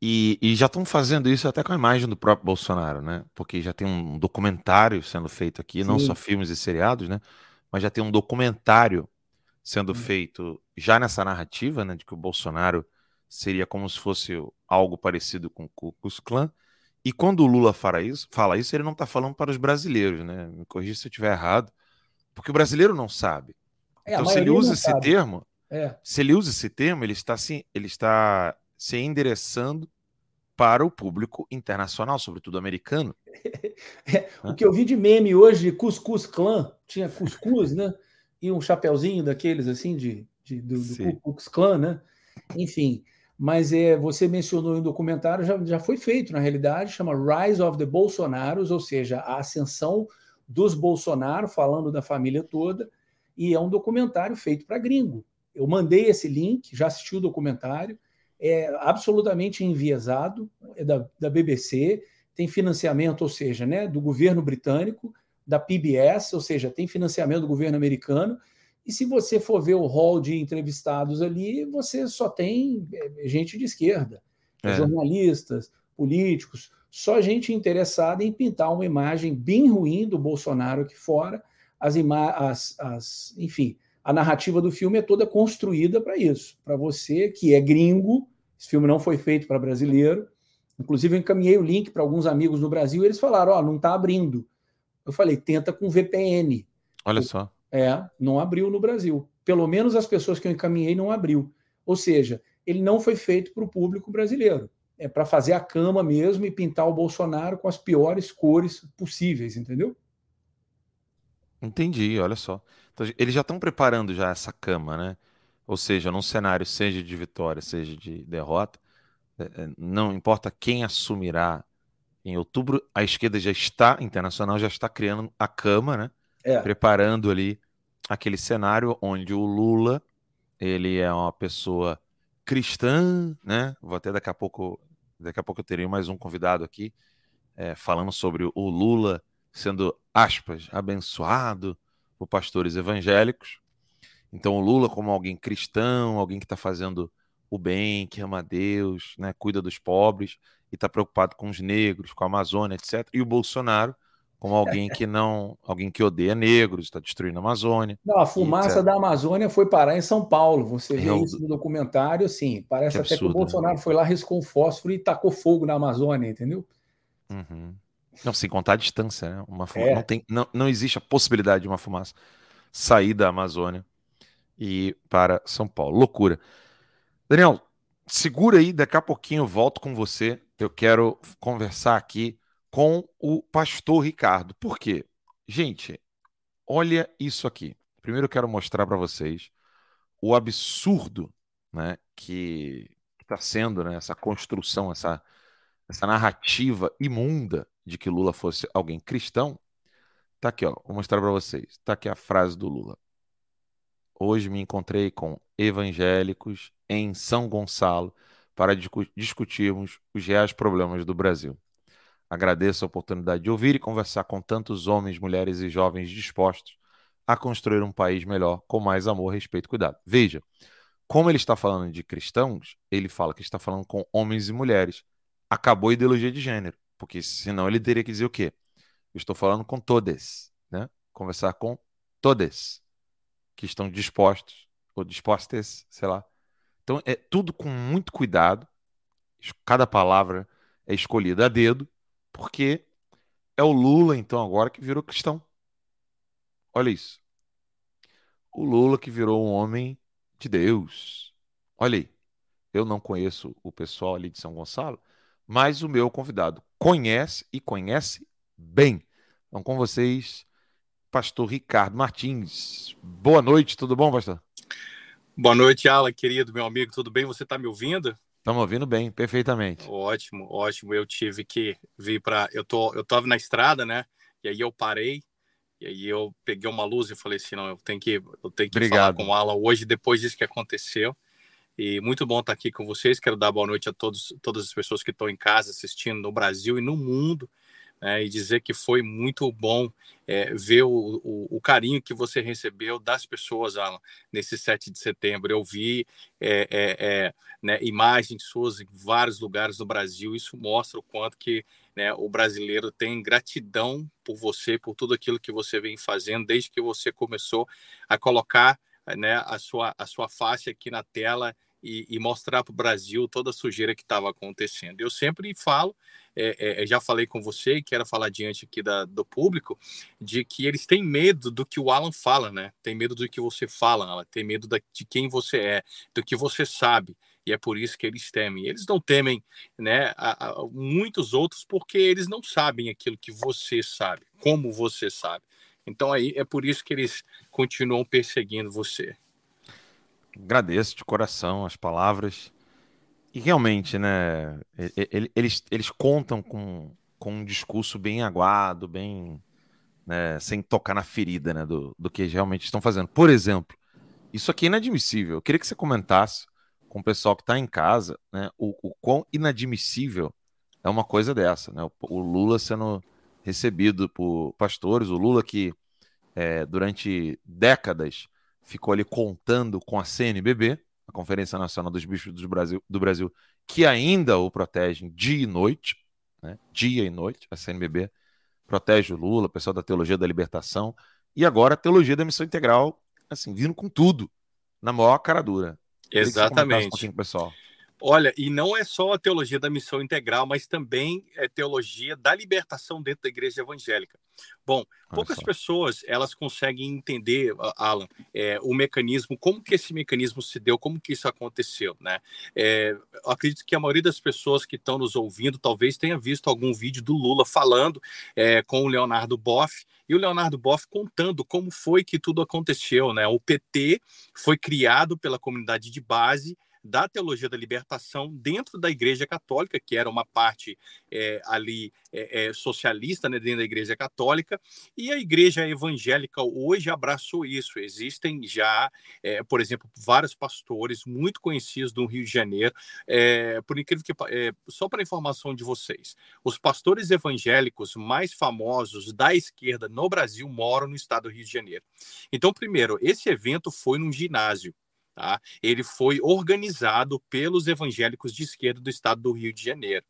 E, e já estão fazendo isso até com a imagem do próprio Bolsonaro, né? Porque já tem um documentário sendo feito aqui, Sim. não só filmes e seriados, né? Mas já tem um documentário sendo hum. feito já nessa narrativa, né? De que o Bolsonaro seria como se fosse algo parecido com o Ku Klux Klan. E quando o Lula fala isso, fala isso, ele não está falando para os brasileiros, né? Me corrija se eu estiver errado. Porque o brasileiro não sabe. É, então, se ele usa esse sabe. termo, é. se ele usa esse termo, ele está se, ele está se endereçando para o público internacional, sobretudo americano. [LAUGHS] É, o que eu vi de meme hoje, Cuscuz Clã, tinha cuscuz, né? E um chapeuzinho daqueles assim de, de do, do Ku Klux Klan, né? Enfim, mas é, você mencionou em um documentário, já, já foi feito na realidade, chama Rise of the Bolsonaros, ou seja, a ascensão dos Bolsonaro, falando da família toda, e é um documentário feito para gringo. Eu mandei esse link, já assisti o documentário, é absolutamente enviesado, é da, da BBC, tem financiamento, ou seja, né, do governo britânico, da PBS, ou seja, tem financiamento do governo americano, e se você for ver o hall de entrevistados ali, você só tem é, gente de esquerda, é. jornalistas, políticos, só gente interessada em pintar uma imagem bem ruim do Bolsonaro aqui fora. As, as, as enfim, a narrativa do filme é toda construída para isso, para você que é gringo. Esse filme não foi feito para brasileiro. Inclusive, eu encaminhei o link para alguns amigos no Brasil e eles falaram: Ó, oh, não está abrindo. Eu falei: tenta com VPN. Olha só. É, não abriu no Brasil. Pelo menos as pessoas que eu encaminhei não abriu. Ou seja, ele não foi feito para o público brasileiro é para fazer a cama mesmo e pintar o Bolsonaro com as piores cores possíveis, entendeu? Entendi, olha só. Então, eles já estão preparando já essa cama, né? Ou seja, num cenário seja de vitória, seja de derrota, é, é, não importa quem assumirá em outubro, a esquerda já está, internacional, já está criando a cama, né? É. Preparando ali aquele cenário onde o Lula, ele é uma pessoa cristã, né? Vou até daqui a pouco Daqui a pouco eu terei mais um convidado aqui é, falando sobre o Lula sendo, aspas, abençoado por pastores evangélicos. Então, o Lula, como alguém cristão, alguém que está fazendo o bem, que ama a Deus, né, cuida dos pobres e está preocupado com os negros, com a Amazônia, etc. E o Bolsonaro, como alguém que não, alguém que odeia negros, está destruindo a Amazônia. Não, a fumaça da Amazônia foi parar em São Paulo. Você vê é isso no documentário, assim, parece que até absurdo, que o Bolsonaro né? foi lá, riscou um fósforo e tacou fogo na Amazônia, entendeu? Uhum. Não, sem contar a distância, né? Uma fumaça, é. não, tem, não, não existe a possibilidade de uma fumaça sair da Amazônia e para São Paulo. Loucura. Daniel, segura aí, daqui a pouquinho eu volto com você. Eu quero conversar aqui com o pastor Ricardo. Por quê? Gente, olha isso aqui. Primeiro eu quero mostrar para vocês o absurdo né, que está sendo né, essa construção, essa, essa narrativa imunda de que Lula fosse alguém cristão. Tá aqui, ó, vou mostrar para vocês. Tá aqui a frase do Lula. Hoje me encontrei com evangélicos em São Gonçalo para discutirmos os reais problemas do Brasil. Agradeço a oportunidade de ouvir e conversar com tantos homens, mulheres e jovens dispostos a construir um país melhor, com mais amor, respeito e cuidado. Veja, como ele está falando de cristãos, ele fala que está falando com homens e mulheres. Acabou a ideologia de gênero, porque senão ele teria que dizer o quê? Estou falando com todas, né? Conversar com todas que estão dispostos ou dispostas, sei lá. Então é tudo com muito cuidado. Cada palavra é escolhida a dedo porque é o Lula, então, agora que virou cristão. Olha isso. O Lula que virou um homem de Deus. Olha aí. Eu não conheço o pessoal ali de São Gonçalo, mas o meu convidado conhece e conhece bem. Então, com vocês, pastor Ricardo Martins. Boa noite, tudo bom, pastor? Boa noite, Alan, querido, meu amigo, tudo bem? Você está me ouvindo? Estamos ouvindo bem, perfeitamente. Ótimo, ótimo. Eu tive que vir para. Eu tô, eu tava na estrada, né? E aí eu parei, e aí eu peguei uma luz e falei assim: não, eu tenho que, eu tenho que falar com o Alan hoje, depois disso que aconteceu. E muito bom estar aqui com vocês. Quero dar boa noite a todos, todas as pessoas que estão em casa assistindo no Brasil e no mundo. né, e dizer que foi muito bom é, ver o, o, o, carinho que você recebeu das pessoas, Alan, nesse 7 de setembro. Eu vi é, é, é, né, imagens suas em vários lugares do Brasil, isso mostra o quanto que né, o brasileiro tem gratidão por você, por tudo aquilo que você vem fazendo, desde que você começou a colocar né, a, sua, a sua face aqui na tela e, e mostrar para o Brasil toda a sujeira que estava acontecendo. Eu sempre falo é, é, já falei com você e quero falar diante aqui da, do público, de que eles têm medo do que o Alan fala, né? Tem medo do que você fala, Alan, tem medo da, de quem você é, do que você sabe. E é por isso que eles temem. Eles não temem, né, a, a, muitos outros, porque eles não sabem aquilo que você sabe, como você sabe. Então aí é por isso que eles continuam perseguindo você. Agradeço de coração as palavras. E realmente, né, eles, eles contam com, com um discurso bem aguado, bem. Né, sem tocar na ferida né, do, do que realmente estão fazendo. Por exemplo, isso aqui é inadmissível. Eu queria que você comentasse com o pessoal que está em casa né, o, o quão inadmissível é uma coisa dessa. Né? O, o Lula sendo recebido por pastores, o Lula que é, durante décadas ficou ali contando com a CNBB, a Conferência Nacional dos Bispos do Brasil, do Brasil que ainda o protegem dia e noite, né? dia e noite, a CNBB protege o Lula, o pessoal da Teologia da Libertação, e agora a Teologia da Missão Integral, assim, vindo com tudo, na maior cara dura. Exatamente. Um pessoal. Olha, e não é só a teologia da missão integral, mas também é teologia da libertação dentro da igreja evangélica. Bom, poucas pessoas elas conseguem entender, Alan, é, o mecanismo, como que esse mecanismo se deu, como que isso aconteceu, né? É, acredito que a maioria das pessoas que estão nos ouvindo talvez tenha visto algum vídeo do Lula falando é, com o Leonardo Boff e o Leonardo Boff contando como foi que tudo aconteceu, né? O PT foi criado pela comunidade de base da teologia da libertação dentro da Igreja Católica, que era uma parte é, ali é, é, socialista né, dentro da Igreja Católica, e a Igreja Evangélica hoje abraçou isso. Existem já, por exemplo, vários pastores muito conhecidos do Rio de Janeiro, por incrível que só para informação de vocês, os pastores evangélicos mais famosos da esquerda no Brasil moram no estado do Rio de Janeiro. Então, primeiro, esse evento foi num ginásio. Tá? Ele foi organizado pelos evangélicos de esquerda do estado do Rio de Janeiro.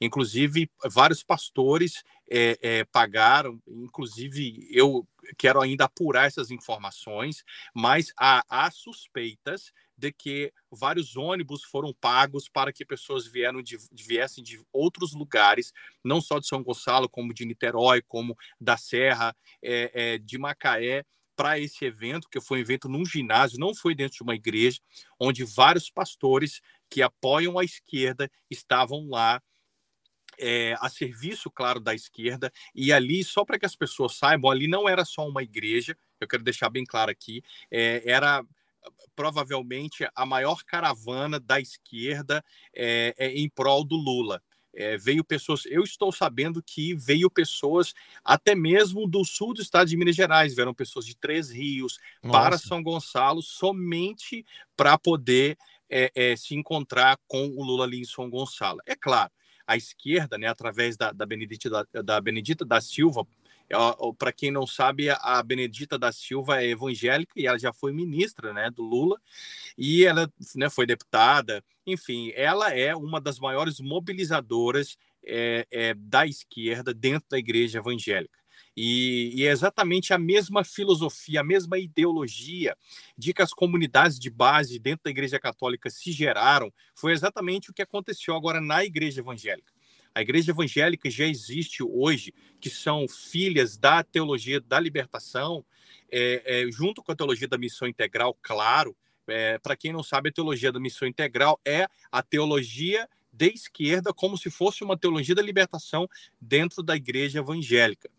Inclusive, vários pastores é, é, pagaram, inclusive eu quero ainda apurar essas informações, mas há, há, suspeitas de que vários ônibus foram pagos para que pessoas vieram de, viessem de outros lugares, não só de São Gonçalo, como de Niterói, como da Serra, é, é de Macaé, para esse evento, que foi um evento num ginásio, não foi dentro de uma igreja, onde vários pastores que apoiam a esquerda estavam lá é, a serviço, claro, da esquerda, e ali, só para que as pessoas saibam, ali não era só uma igreja, eu quero deixar bem claro aqui, é, era provavelmente a maior caravana da esquerda é, em prol do Lula. É, veio pessoas, eu estou sabendo que veio pessoas até mesmo do sul do estado de Minas Gerais, vieram pessoas de Três Rios Nossa. para São Gonçalo somente para poder é, é, se encontrar com o Lula ali em São Gonçalo. É claro, a esquerda, né, através da, da, Benedita, da, da Benedita da Silva, para quem não sabe, a Benedita da Silva é evangélica e ela já foi ministra né, do Lula e ela né, foi deputada. Enfim, ela é uma das maiores mobilizadoras é, é, da esquerda dentro da igreja evangélica. E, e, é exatamente a mesma filosofia, a mesma ideologia de que as comunidades de base dentro da Igreja Católica se geraram, foi exatamente o que aconteceu agora na Igreja Evangélica. A igreja evangélica já existe hoje, que são filhas da teologia da libertação, é, é, junto com a teologia da missão integral, claro. É, Para quem não sabe, a teologia da missão integral é a teologia de esquerda, como se fosse uma teologia da libertação dentro da igreja evangélica.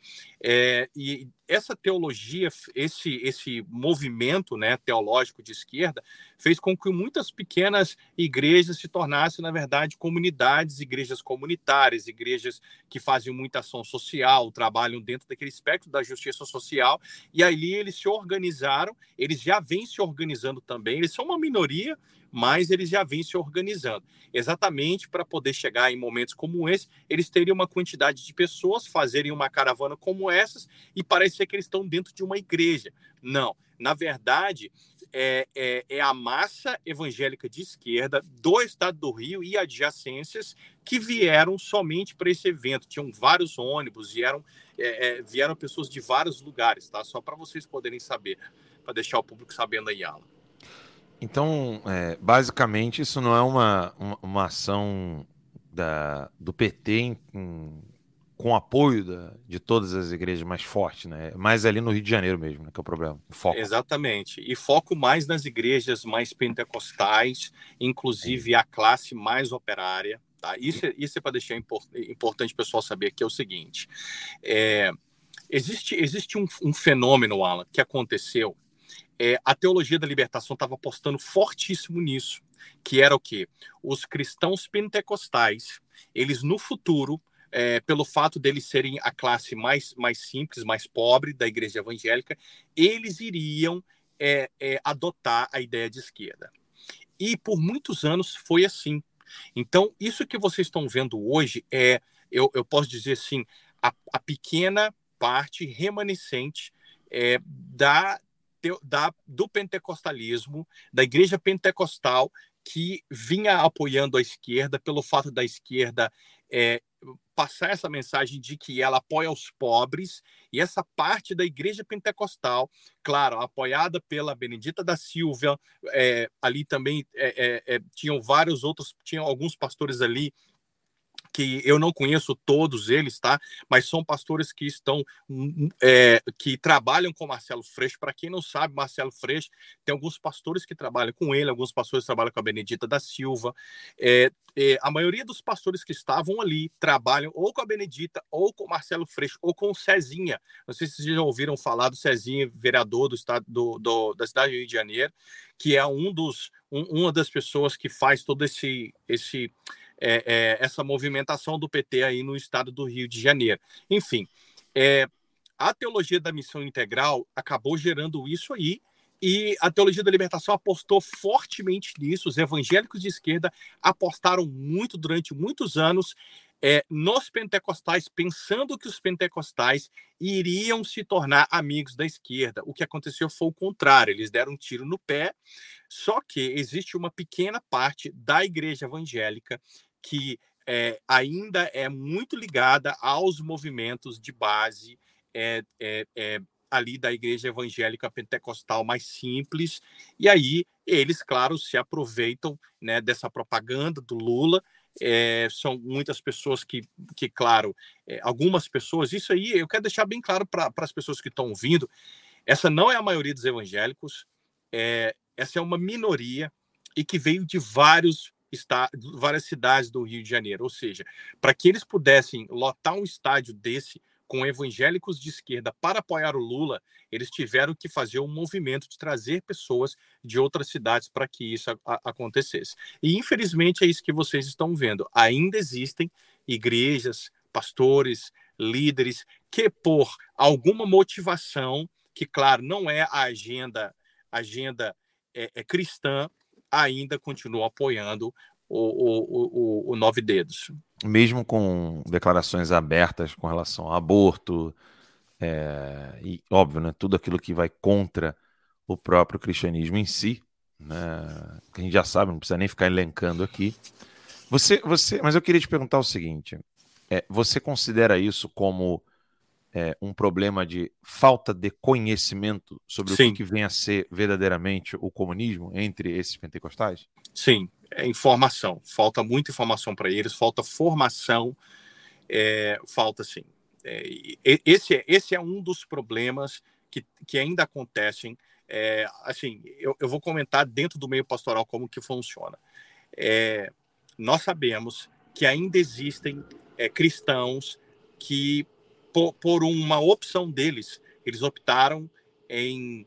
É, e essa teologia, esse, esse movimento né, teológico de esquerda, fez com que muitas pequenas igrejas se tornassem, na verdade, comunidades, igrejas comunitárias, igrejas que fazem muita ação social, trabalham dentro daquele espectro da justiça social, e ali eles se organizaram, eles já vêm se organizando também, eles são uma minoria, mas eles já vêm se organizando. Exatamente para poder chegar em momentos como esse, eles teriam uma quantidade de pessoas, fazerem uma caravana como essas e parecer que eles estão dentro de uma igreja. Não. Na verdade, é, é, é, a massa evangélica de esquerda do estado do Rio e adjacências que vieram somente para esse evento. Tinham vários ônibus, vieram, é, é vieram pessoas de vários lugares, tá? Só para vocês poderem saber, para deixar o público sabendo aí, Alan. Então, é, basicamente, isso não é uma, uma, uma ação da, do PT em, em, com apoio da, de todas as igrejas mais forte, né? Mais ali no Rio de Janeiro mesmo, né, que é o problema. Foco. Exatamente. E foco mais nas igrejas mais pentecostais, inclusive a classe mais operária. Tá? Isso, é, isso é para deixar import, importante o pessoal saber que é o seguinte: é, existe, existe um, um fenômeno, Alan, que aconteceu é, a teologia da libertação estava apostando fortíssimo nisso, que era o quê? Os cristãos pentecostais, eles no futuro, é, pelo fato deles serem a classe mais, mais simples, mais pobre da igreja evangélica, eles iriam é, é, adotar a ideia de esquerda. E por muitos anos foi assim. Então, isso que vocês estão vendo hoje é, eu, eu posso dizer assim, a, a pequena parte remanescente é, da da, do pentecostalismo, da igreja pentecostal, que vinha apoiando a esquerda pelo fato da esquerda é, passar essa mensagem de que ela apoia os pobres e essa parte da igreja pentecostal, claro, apoiada pela Benedita da Silva, é, ali também é, é, é tinham vários outros, tinham alguns pastores ali que eu não conheço todos eles, tá? Mas são pastores que estão, hum, é, que trabalham com Marcelo Freixo. Para quem não sabe, Marcelo Freixo tem alguns pastores que trabalham com ele, alguns pastores trabalham com a Benedita da Silva. É, é, a maioria dos pastores que estavam ali trabalham ou com a Benedita, ou com Marcelo Freixo, ou com Cezinha. Não sei se vocês já ouviram falar do Cezinha, vereador do estado do, do da cidade do Rio de Janeiro, que é um dos, um, uma das pessoas que faz todo esse esse é, é, essa movimentação do PT aí no estado do Rio de Janeiro. Enfim, é, a teologia da missão integral acabou gerando isso aí, e a teologia da libertação apostou fortemente nisso. Os evangélicos de esquerda apostaram muito durante muitos anos é, nos pentecostais, pensando que os pentecostais iriam se tornar amigos da esquerda. O que aconteceu foi o contrário, eles deram um tiro no pé. Só que existe uma pequena parte da igreja evangélica que é, ainda é muito ligada aos movimentos de base é, é, ali da igreja evangélica pentecostal mais simples. E aí eles, claro, se aproveitam né, dessa propaganda do Lula. São muitas pessoas que, que claro, algumas pessoas, isso aí eu quero deixar bem claro para as pessoas que estão ouvindo, essa não é a maioria dos evangélicos, essa é uma minoria e que veio de vários está, várias cidades do Rio de Janeiro. Ou seja, para que eles pudessem lotar um estádio desse com evangélicos de esquerda para apoiar o Lula, eles tiveram que fazer um movimento de trazer pessoas de outras cidades para que isso acontecesse. E infelizmente é isso que vocês estão vendo. Ainda existem igrejas, pastores, líderes que por alguma motivação, que claro não é a agenda agenda é, é cristã, ainda continua apoiando o, o, o, o Nove Dedos. Mesmo com declarações abertas com relação ao aborto, é, e óbvio, né, tudo aquilo que vai contra o próprio cristianismo em si, né, que a gente já sabe, não precisa nem ficar elencando aqui. Você, você, mas eu queria te perguntar o seguinte: é, você considera isso como é, um problema de falta de conhecimento sobre Sim. o que vem a ser verdadeiramente o comunismo entre esses pentecostais? Sim, é informação. Falta muita informação para eles, falta formação, é, falta sim. É, esse, é, esse é um dos problemas que, que ainda acontecem. É, assim, eu, eu, vou comentar dentro do meio pastoral como que funciona. É, nós sabemos que ainda existem é, cristãos que por, por uma opção deles, eles optaram em,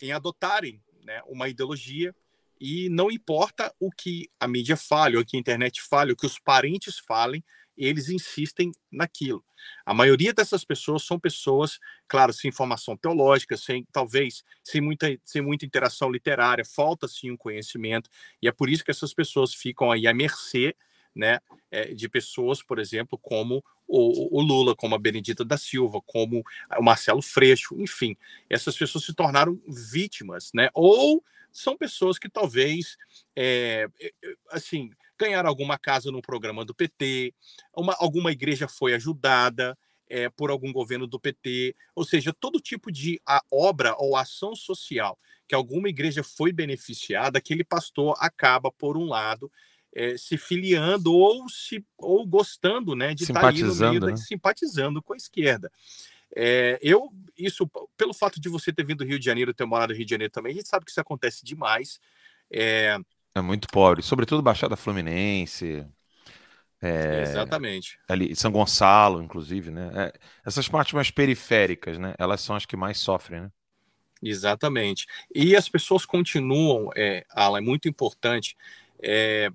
em adotarem né, uma ideologia e não importa o que a mídia fale, o que a internet fale, o que os parentes falem, eles insistem naquilo. A maioria dessas pessoas são pessoas, claro, sem formação teológica, sem talvez sem muita, sem muita interação literária, falta sim um conhecimento, e é por isso que essas pessoas ficam aí à mercê né, é, de pessoas, por exemplo, como o, o, Lula, como a Benedita da Silva, como o Marcelo Freixo, enfim, essas pessoas se tornaram vítimas, né? Ou são pessoas que talvez, é, assim, ganharam alguma casa no programa do PT, uma, alguma igreja foi ajudada é, por algum governo do PT, ou seja, todo tipo de obra ou ação social que alguma igreja foi beneficiada, aquele pastor acaba, por um lado, é, se filiando ou se ou gostando, né, de estar ali no meio, né? simpatizando com a esquerda. É, eu, isso, pelo fato de você ter vindo do Rio de Janeiro, ter morado no Rio de Janeiro também, a gente sabe que isso acontece demais. É, é muito pobre, sobretudo Baixada Fluminense. É, Exatamente. Ali, São Gonçalo, inclusive, né? É, essas partes mais periféricas, né? Elas são as que mais sofrem, né? Exatamente. E as pessoas continuam, é, Alan, é muito importante. É,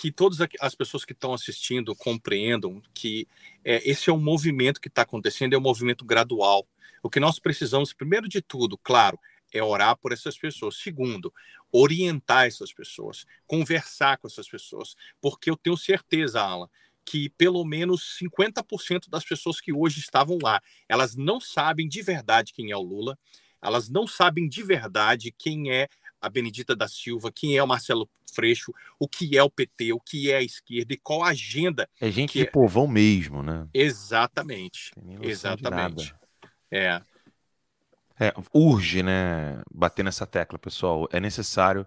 que todas as pessoas que estão assistindo compreendam que é, esse é um movimento que está acontecendo, é um movimento gradual. O que nós precisamos, primeiro de tudo, claro, é orar por essas pessoas. Segundo, orientar essas pessoas, conversar com essas pessoas, porque eu tenho certeza, Alan, que pelo menos 50% das pessoas que hoje estavam lá, elas não sabem de verdade quem é o Lula, elas não sabem de verdade quem é a Benedita da Silva, quem é o Marcelo Freixo, o que é o PT, o que é a esquerda e qual a agenda. É gente de é... povão mesmo, né? Exatamente. Exatamente. É. é. Urge, né? Bater nessa tecla, pessoal. É necessário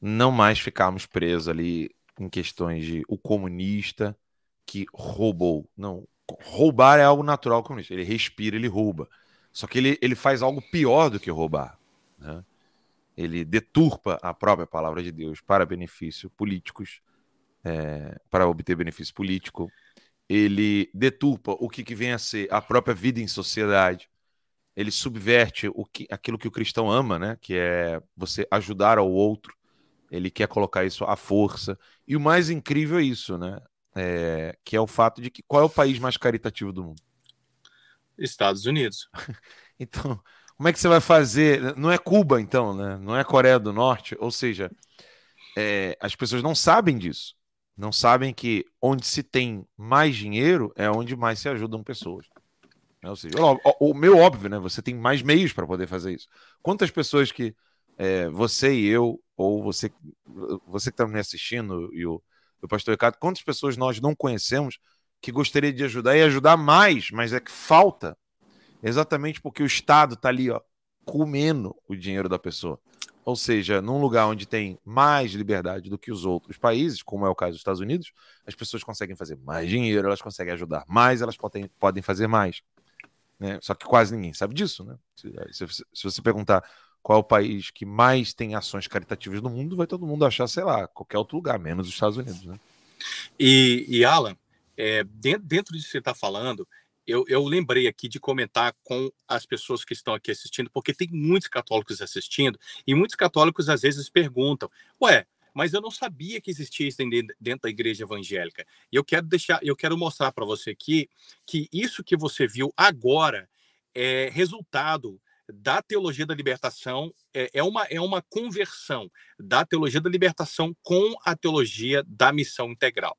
não mais ficarmos presos ali em questões de o comunista que roubou. Não, roubar é algo natural comunista. Ele respira, ele rouba. Só que ele, ele faz algo pior do que roubar. Né? Ele deturpa a própria palavra de Deus para benefício políticos, é, para obter benefício político. Ele deturpa o que, que vem a ser a própria vida em sociedade. Ele subverte o que, aquilo que o cristão ama, né? Que é você ajudar ao outro. Ele quer colocar isso à força. E o mais incrível é isso, né? É, que é o fato de que qual é o país mais caritativo do mundo? Estados Unidos. [LAUGHS] então, como é que você vai fazer? Não é Cuba, então, né? Não é Coreia do Norte. Ou seja, é, as pessoas não sabem disso. Não sabem que onde se tem mais dinheiro é onde mais se ajudam pessoas. Né? Ou seja, o, o meu óbvio, né? Você tem mais meios para poder fazer isso. Quantas pessoas que é, você e eu, ou você, você que está me assistindo e o, o pastor Ricardo, quantas pessoas nós não conhecemos que gostaria de ajudar e ajudar mais, mas é que falta Exatamente porque o Estado está ali, ó, comendo o dinheiro da pessoa. Ou seja, num lugar onde tem mais liberdade do que os outros países, como é o caso dos Estados Unidos, as pessoas conseguem fazer mais dinheiro, elas conseguem ajudar mais, elas podem, podem fazer mais. Né? Só que quase ninguém sabe disso. Né? Se, se, se, você perguntar qual é o país que mais tem ações caritativas no mundo, vai todo mundo achar, sei lá, qualquer outro lugar, menos os Estados Unidos. Né? E, e Alan, é, dentro, dentro disso que você está falando, eu, eu lembrei aqui de comentar com as pessoas que estão aqui assistindo, porque tem muitos católicos assistindo, e muitos católicos às vezes perguntam: ué, mas eu não sabia que existia isso dentro da igreja evangélica. E eu quero deixar, eu quero mostrar para você aqui que isso que você viu agora é resultado da teologia da libertação, é, é, uma, é uma conversão da teologia da libertação com a teologia da missão integral.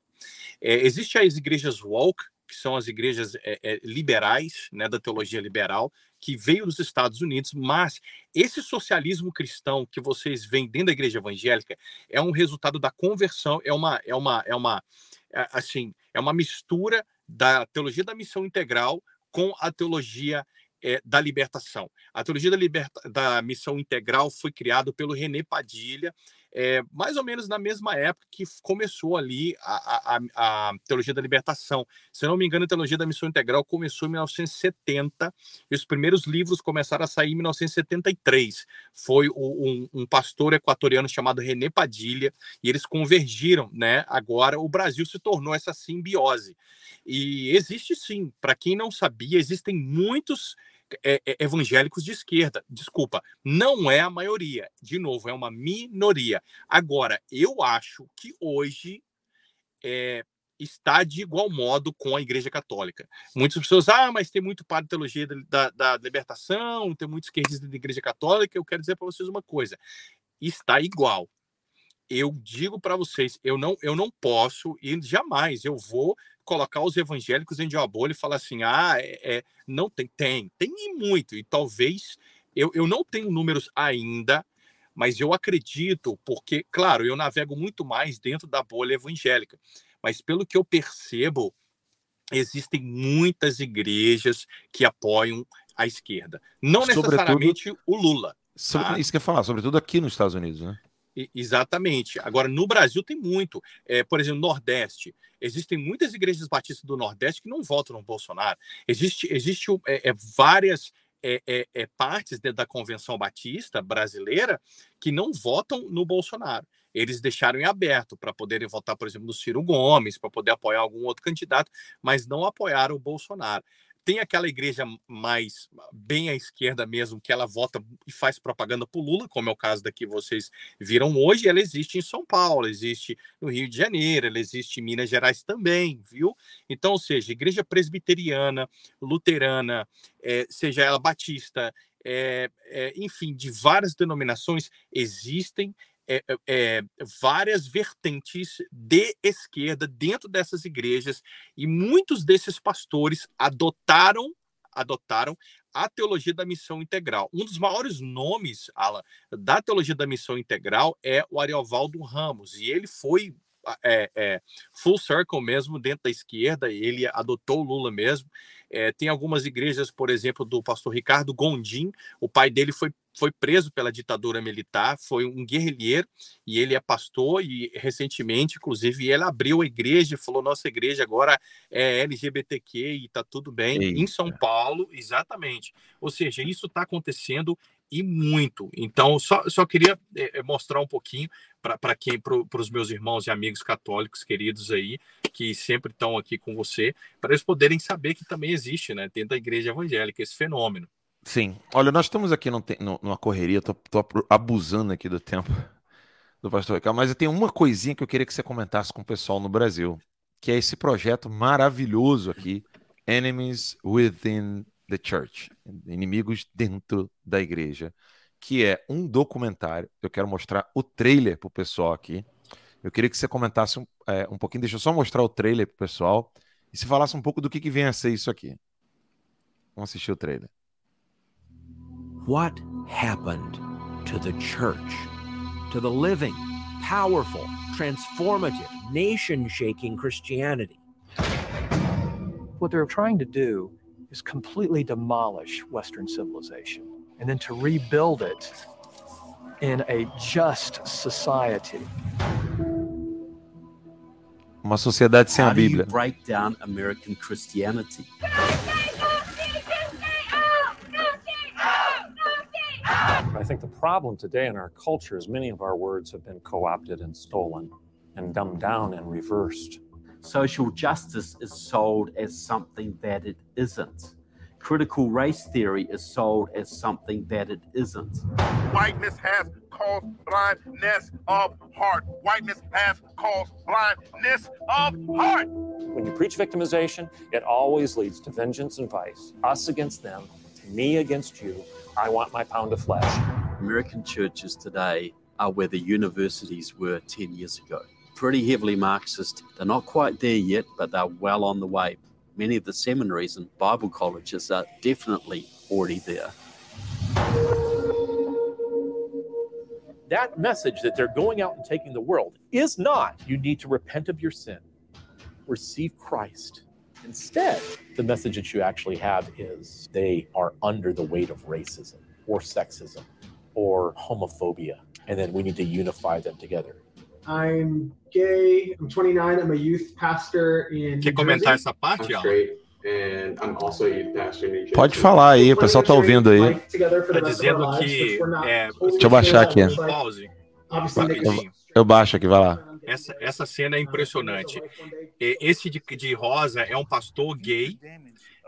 É, Existem as igrejas walk, que são as igrejas é, é, liberais, né, da teologia liberal, que veio dos Estados Unidos, mas esse socialismo cristão que vocês veem dentro da igreja evangélica é um resultado da conversão, é uma, é uma, é uma, é, assim, é uma mistura da teologia da missão integral com a teologia é, da libertação. A teologia da, liberta, da missão integral foi criada pelo René Padilha, é, mais ou menos na mesma época que começou ali a, a, a, Teologia da Libertação. Se eu não me engano, a Teologia da Missão Integral começou em 1970 e os primeiros livros começaram a sair em 1973. Foi um, um, pastor equatoriano chamado René Padilha e eles convergiram, né? Agora o Brasil se tornou essa simbiose. E existe sim, para quem não sabia, existem muitos é, é, evangélicos de esquerda. Desculpa, não é a maioria. De novo, é uma minoria. Agora, eu acho que hoje é, está de igual modo com a Igreja Católica. Muitas pessoas, ah, mas tem muito padre de teologia da, da, libertação, tem muitos esquerdistas da Igreja Católica. Eu quero dizer para vocês uma coisa: está igual. Eu digo para vocês, eu não, eu não posso e jamais eu vou colocar os evangélicos em uma bolha e falar assim: ah, é, é, não tem, tem, tem muito, e talvez eu, eu não tenho números ainda, mas eu acredito, porque, claro, eu navego muito mais dentro da bolha evangélica, mas pelo que eu percebo, existem muitas igrejas que apoiam a esquerda, não necessariamente sobretudo, o Lula. Sobre, tá? Isso que eu ia falar, sobretudo aqui nos Estados Unidos, né? Exatamente. Agora, no Brasil tem muito. É, por exemplo, Nordeste. Existem muitas igrejas batistas do Nordeste que não votam no Bolsonaro. Existe, existe é, é, várias é, é, é, partes da Convenção Batista brasileira que não votam no Bolsonaro. Eles deixaram em aberto para poderem votar, por exemplo, no Ciro Gomes, para poder apoiar algum outro candidato, mas não apoiaram o Bolsonaro tem aquela igreja mais bem à esquerda mesmo, que ela vota e faz propaganda para Lula, como é o caso daqui vocês viram hoje, ela existe em São Paulo, existe no Rio de Janeiro, ela existe em Minas Gerais também, viu? Então, ou seja, igreja presbiteriana, luterana, é, seja ela batista, é, é, enfim, de várias denominações existem é, é, várias vertentes de esquerda dentro dessas igrejas e muitos desses pastores adotaram adotaram a teologia da missão integral. Um dos maiores nomes, Alan, da teologia da missão integral é o Ariovaldo Ramos, e ele foi é, é, full circle mesmo dentro da esquerda, ele adotou o Lula mesmo. É, tem algumas igrejas, por exemplo, do pastor Ricardo Gondim, o pai dele foi, foi preso pela ditadura militar, foi um guerrilheiro e ele é pastor e recentemente, inclusive, ele abriu a igreja e falou: nossa igreja agora é LGBTQ e tá tudo bem, Eita. em São Paulo, exatamente. Ou seja, isso está acontecendo e muito. Então, só, só queria é, mostrar um pouquinho para quem, para os meus irmãos e amigos católicos queridos aí, que sempre estão aqui com você, para eles poderem saber que também existe, né, dentro da igreja evangélica, esse fenômeno. Sim. Olha, nós estamos aqui numa correria, tô, tô abusando aqui do tempo [LAUGHS] do pastor Ricardo, mas eu tenho uma coisinha que eu queria que você comentasse com o pessoal no Brasil, que é esse projeto maravilhoso aqui, Enemies Within the Church, Inimigos Dentro da Igreja, que é um documentário. Eu quero mostrar o trailer para o pessoal aqui. Eu queria que você comentasse um, é, um pouquinho, deixa eu só mostrar o trailer para o pessoal e se falasse um pouco do que, que vem a ser isso aqui. Vamos assistir o trailer. What happened to the church? To the living, powerful, transformative, nation shaking Christianity? What they're trying to do is completely demolish Western civilization and then to rebuild it in a just society. Uma sociedade sem How a Bíblia. Do you break down American Christianity. I think the problem today in our culture is many of our words have been co opted and stolen and dumbed down and reversed social justice is sold as something that it isn't. Critical race theory is sold as something that it isn't. Whiteness has caused blindness of heart. Whiteness has caused blindness of heart. When you preach victimization, it always leads to vengeance and vice. Us against them, me against you. I want my pound of flesh. American churches today are where the universities were 10 years ago pretty heavily Marxist. They're not quite there yet, but they're well on the way. Many of the seminaries and Bible colleges are definitely already there. That message that they're going out and taking the world is not you need to repent of your sin, receive Christ. Instead, the message that you actually have is they are under the weight of racism or sexism or homophobia, and then we need to unify them together. I'm gay. I'm 29. I'm a youth pastor in. Quer comentar essa parte, I'm straight, and I'm also a youth pastor in New Jersey. Pode falar aí, o pessoal tá ouvindo aí. Tá dizendo que é, Deixa eu baixar aqui. Pause. Eu, eu baixo aqui, vai lá. Essa, essa cena é impressionante. Esse de, de rosa é um pastor gay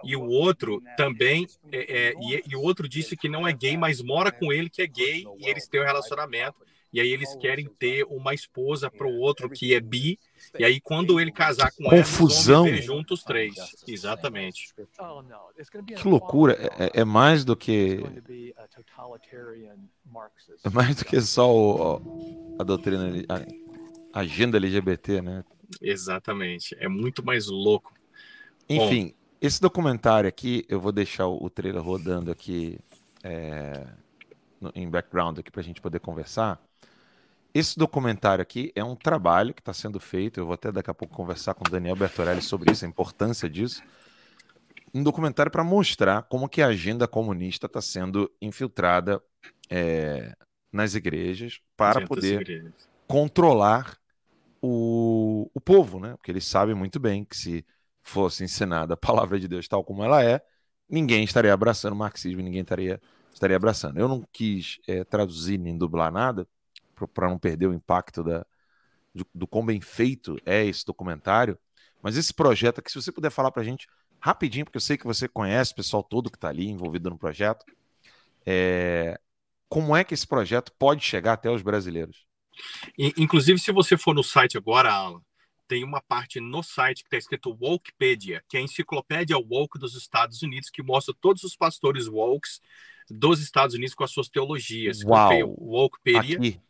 e o outro também é, é, e, e, o outro disse que não é gay, mas mora com ele que é gay e eles têm um relacionamento e aí eles querem ter uma esposa para o outro que é bi e aí quando ele casar com confusão ela, juntos três, exatamente. Que loucura! É, é mais do que é mais do que só o, a doutrina a agenda LGBT, né? Exatamente. É muito mais louco. Enfim, Bom, esse documentário aqui, eu vou deixar o trailer rodando aqui é, no, em background aqui para a gente poder conversar. Esse documentário aqui é um trabalho que está sendo feito. Eu vou até daqui a pouco conversar com o Daniel Bertorelli sobre isso, a importância disso. Um documentário para mostrar como que a agenda comunista está sendo infiltrada é, nas igrejas para poder igrejas. controlar o, o povo, né? Porque eles sabem muito bem que se fosse ensinada a palavra de Deus tal como ela é, ninguém estaria abraçando o marxismo, ninguém estaria, estaria abraçando. Eu não quis é, traduzir nem dublar nada, para não perder o impacto da, do, do quão bem feito é esse documentário, mas esse projeto aqui, se você puder falar para a gente rapidinho, porque eu sei que você conhece o pessoal todo que está ali envolvido no projeto, é, como é que esse projeto pode chegar até os brasileiros? Inclusive, se você for no site agora, Alan, tem uma parte no site que está escrito Wokepedia, que é a enciclopédia woke dos Estados Unidos, que mostra todos os pastores wokes dos Estados Unidos com as suas teologias. Uau! Wokepedia. Aqui.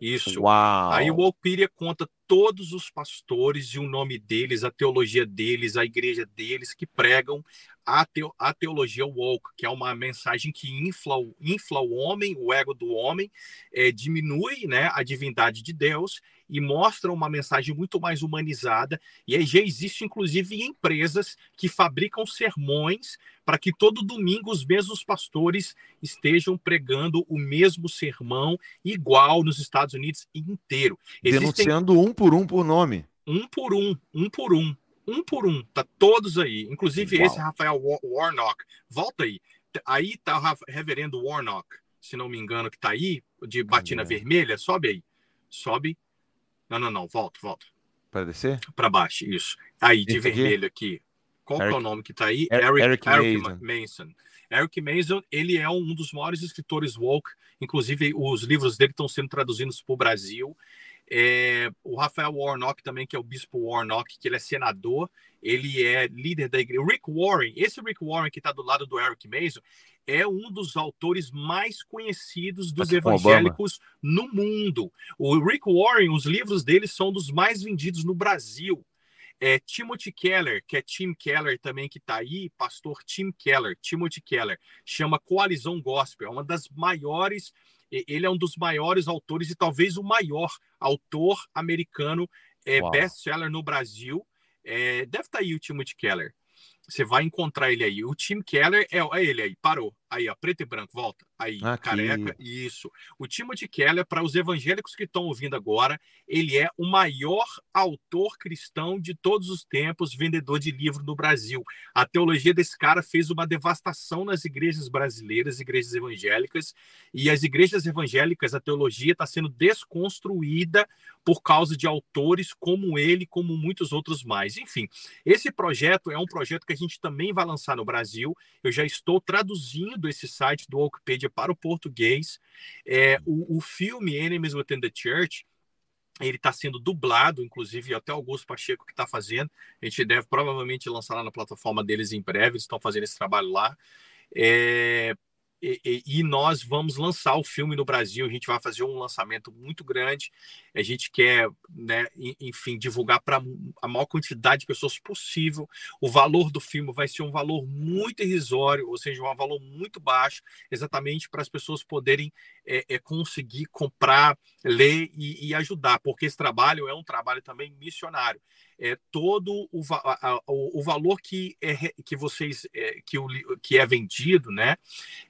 Isso. Uau. Aí o Wokepedia conta todos os pastores e o nome deles, a teologia deles, a igreja deles que pregam a, teo, a teologia woke, que é uma mensagem que infla, infla o homem, o ego do homem, é, diminui né, a divindade de Deus e mostra uma mensagem muito mais humanizada. E aí já existe, inclusive, empresas que fabricam sermões para que todo domingo os mesmos pastores estejam pregando o mesmo sermão igual nos Estados Unidos inteiro. Existem... Denunciando um por um por nome. Um por um, um por um um por um, tá todos aí, inclusive Uau. esse Rafael Warnock. Volta aí. Aí tá o reverendo Warnock, se não me engano, que tá aí, de batina é. vermelha. Sobe aí. Sobe. Não, não, não. Volta, volta. Para descer? Para baixo, isso. Aí, de vermelho aqui. Qual Eric, é o nome que tá aí? Eric, Eric, Eric Mason. Mason. Eric Mason, ele é um dos maiores escritores woke, inclusive os livros dele estão sendo traduzidos para o Brasil. É, o Rafael Warnock também, que é o bispo Warnock, que ele é senador, ele é líder da igreja. O Rick Warren, esse Rick Warren que está do lado do Eric Mason, é um dos autores mais conhecidos dos evangélicos no mundo. O Rick Warren, os livros dele são dos mais vendidos no Brasil. É, Timothy Keller, que é Tim Keller também que está aí, pastor Tim Keller, Timothy Keller, chama Coalizão Gospel, é uma das maiores ele é um dos maiores autores e talvez o maior autor americano é, best-seller no Brasil. É, deve estar tá aí o Timothy Keller. Você vai encontrar ele aí. O Tim Keller é, é ele aí, parou. Aí, ó, preto e branco, volta. Aí, Aqui. careca, isso. O Timothy Keller, para os evangélicos que estão ouvindo agora, ele é o maior autor cristão de todos os tempos, vendedor de livro no Brasil. A teologia desse cara fez uma devastação nas igrejas brasileiras, igrejas evangélicas, e as igrejas evangélicas, a teologia está sendo desconstruída por causa de autores como ele, como muitos outros mais. Enfim, esse projeto é um projeto que a gente também vai lançar no Brasil. Eu já estou traduzindo esse site do Wikipedia para o português. É, o, o filme Enemies Within the Church ele está sendo dublado, inclusive até o Augusto Pacheco que está fazendo. A gente deve provavelmente lançar lá na plataforma deles em breve. Eles estão fazendo esse trabalho lá. É, e, e, nós vamos lançar o filme no Brasil. A gente vai fazer um lançamento muito grande. A gente quer, né, enfim, divulgar para a maior quantidade de pessoas possível. O valor do filme vai ser um valor muito irrisório, ou seja, um valor muito baixo, exatamente para as pessoas poderem é, é conseguir comprar, ler e, e, ajudar, porque esse trabalho é um trabalho também missionário. É todo o, a, o, o valor que é que vocês é, que, o, que é vendido, né?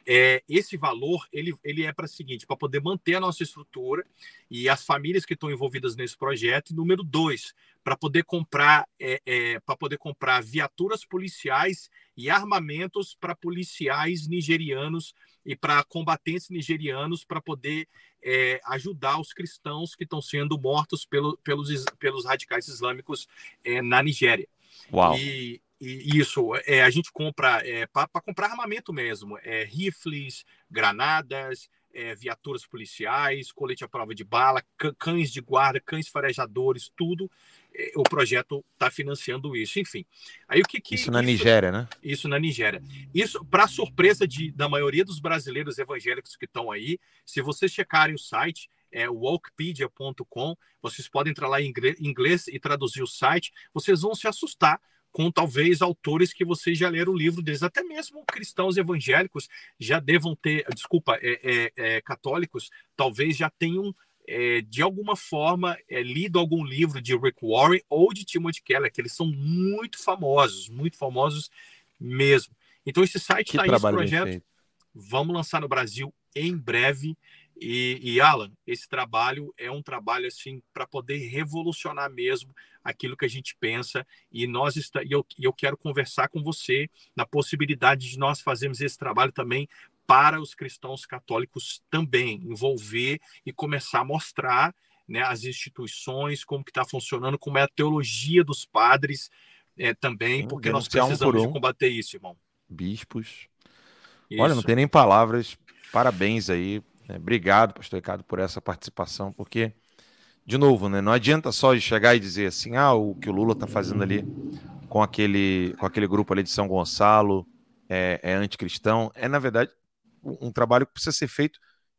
É, esse valor ele, ele é para o seguinte, para poder manter a nossa estrutura e as famílias que estão envolvidas nesse projeto. E número dois, para poder comprar é, é para poder comprar viaturas policiais e armamentos para policiais nigerianos e para combatentes nigerianos para poder é, ajudar os cristãos que estão sendo mortos pelo, pelos, pelos radicais islâmicos é, na Nigéria. Uau. E, e isso, é, a gente compra é, para comprar armamento mesmo, é, rifles, granadas, é, viaturas policiais, colete à prova de bala, cães de guarda, cães farejadores, tudo o projeto está financiando isso. Enfim, aí o que, que isso na isso, Nigéria, né? Isso na Nigéria. Isso para surpresa de, da maioria dos brasileiros evangélicos que estão aí, se vocês checarem o site é walkpedia.com, vocês podem entrar lá em inglês e traduzir o site, vocês vão se assustar com talvez autores que vocês já leram o livro deles, até mesmo cristãos evangélicos já devam ter, desculpa, é, é, é, católicos, talvez já tenham é, de alguma forma é, lido algum livro de Rick Warren ou de Timothy Keller, que eles são muito famosos, muito famosos mesmo. Então esse site está aí, esse projeto. Vamos lançar no Brasil em breve. E, e, Alan, esse trabalho é um trabalho assim para poder revolucionar mesmo aquilo que a gente pensa. E nós está, e eu, eu quero conversar com você na possibilidade de nós fazermos esse trabalho também para os cristãos católicos também, envolver e começar a mostrar né, as instituições, como que está funcionando, como é a teologia dos padres é, também, Sim, porque nós precisamos um um. combater isso, irmão. Bispos. Isso. Olha, não tem nem palavras. Parabéns aí. Né? Obrigado, pastor Ricardo, por essa participação, porque, de novo, né, não adianta só chegar e dizer assim, ah, o que o Lula está fazendo ali com aquele, com aquele grupo ali de São Gonçalo é, é anticristão. É, na verdade, um trabalho que precisa ser feito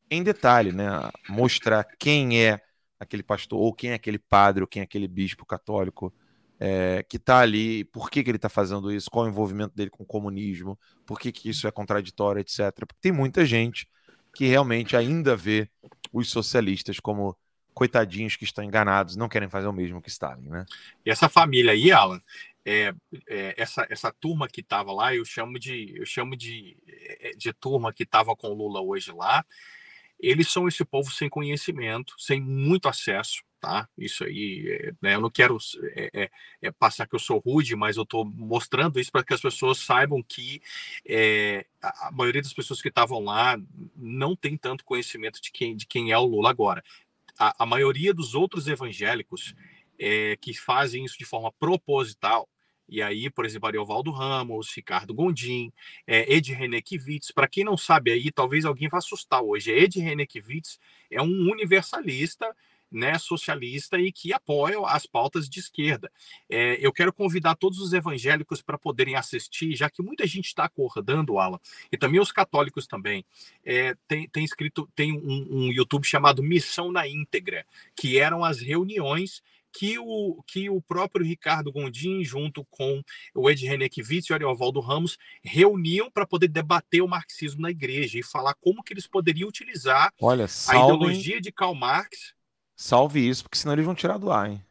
em detalhe, né? Mostrar quem é aquele pastor, ou quem é aquele padre, ou quem é aquele bispo católico é, que está ali, por que, que ele está fazendo isso, qual é o envolvimento dele com o comunismo, por que, que isso é contraditório, etc. Porque tem muita gente que realmente ainda vê os socialistas como coitadinhos que estão enganados, não querem fazer o mesmo que Stalin, né? E essa família aí, Alan, é, é, essa, essa turma que estava lá, eu chamo de eu chamo de, é, de turma que estava com Lula hoje lá, eles são esse povo sem conhecimento, sem muito acesso, tá? Isso aí, é, né, eu não quero é, é, é, passar que eu sou rude, mas eu estou mostrando isso para que as pessoas saibam que a, a, maioria das pessoas que estavam lá não tem tanto conhecimento de quem, de quem é o Lula agora. A, a maioria dos outros evangélicos que fazem isso de forma proposital, e aí, por exemplo, Ariovaldo Ramos, Ricardo Gondim, é, Ed Renekiewicz. Para quem não sabe aí, talvez alguém vá assustar hoje. Ed Renekiewicz é um universalista né, socialista e que apoia as pautas de esquerda. É, eu quero convidar todos os evangélicos para poderem assistir, já que muita gente está acordando, Alan, e também os católicos também. É, tem, tem escrito, tem um, um YouTube chamado Missão na Íntegra, que eram as reuniões que o, que o próprio Ricardo Gondim, junto com o Ed Renekiewicz e o Ariovaldo Ramos, reuniam para poder debater o marxismo na igreja e falar como que eles poderiam utilizar Olha, a ideologia de Karl Marx. Salve isso, porque senão eles vão tirar do ar, hein?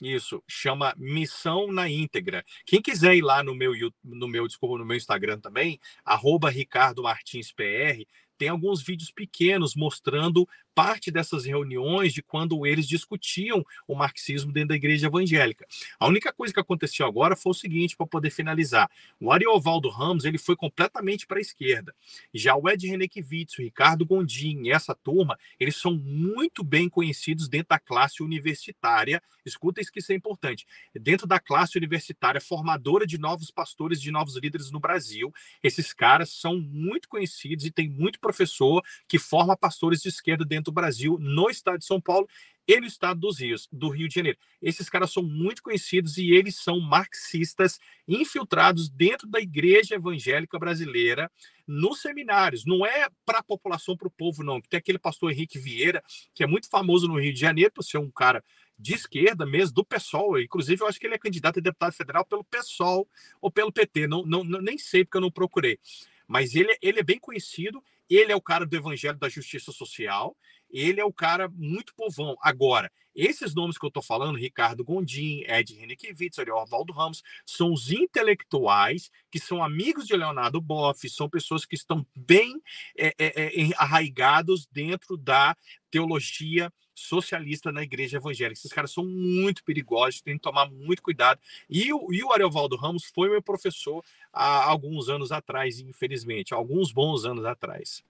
Isso, chama Missão na Íntegra. Quem quiser ir lá no meu, no meu, desculpa, no meu Instagram também, arroba Ricardo Martins PR, tem alguns vídeos pequenos mostrando parte dessas reuniões de quando eles discutiam o marxismo dentro da igreja evangélica. A única coisa que aconteceu agora foi o seguinte, para poder finalizar. O Ariovaldo Ramos ele foi completamente para a esquerda. Já o Ed Renekiewicz, o Ricardo Gondim e essa turma, eles são muito bem conhecidos dentro da classe universitária. Escuta isso que isso é importante. Dentro da classe universitária formadora de novos pastores, de novos líderes no Brasil, esses caras são muito conhecidos e tem muito professor que forma pastores de esquerda dentro do Brasil, no estado de São Paulo e no estado dos Rios, do Rio de Janeiro. Esses caras são muito conhecidos e eles são marxistas infiltrados dentro da igreja evangélica brasileira nos seminários. Não é para a população, para o povo, não. Tem aquele pastor Henrique Vieira, que é muito famoso no Rio de Janeiro por ser um cara de esquerda mesmo, do PSOL. Inclusive, eu acho que ele é candidato a deputado federal pelo PSOL ou pelo PT. Não, não, nem sei, porque eu não procurei. Mas ele, ele é bem conhecido ele é o cara do evangelho da justiça social, ele é o cara muito povão. Agora, esses nomes que eu estou falando, Ricardo Gondim, Ed Renekiewicz, Orvaldo Ramos, são os intelectuais que são amigos de Leonardo Boff, são pessoas que estão bem é, é, é, arraigados dentro da teologia socialista na igreja evangélica. Esses caras são muito perigosos, tem que tomar muito cuidado. E o, e o Ariovaldo Ramos foi meu professor há alguns anos atrás, infelizmente, alguns bons anos atrás.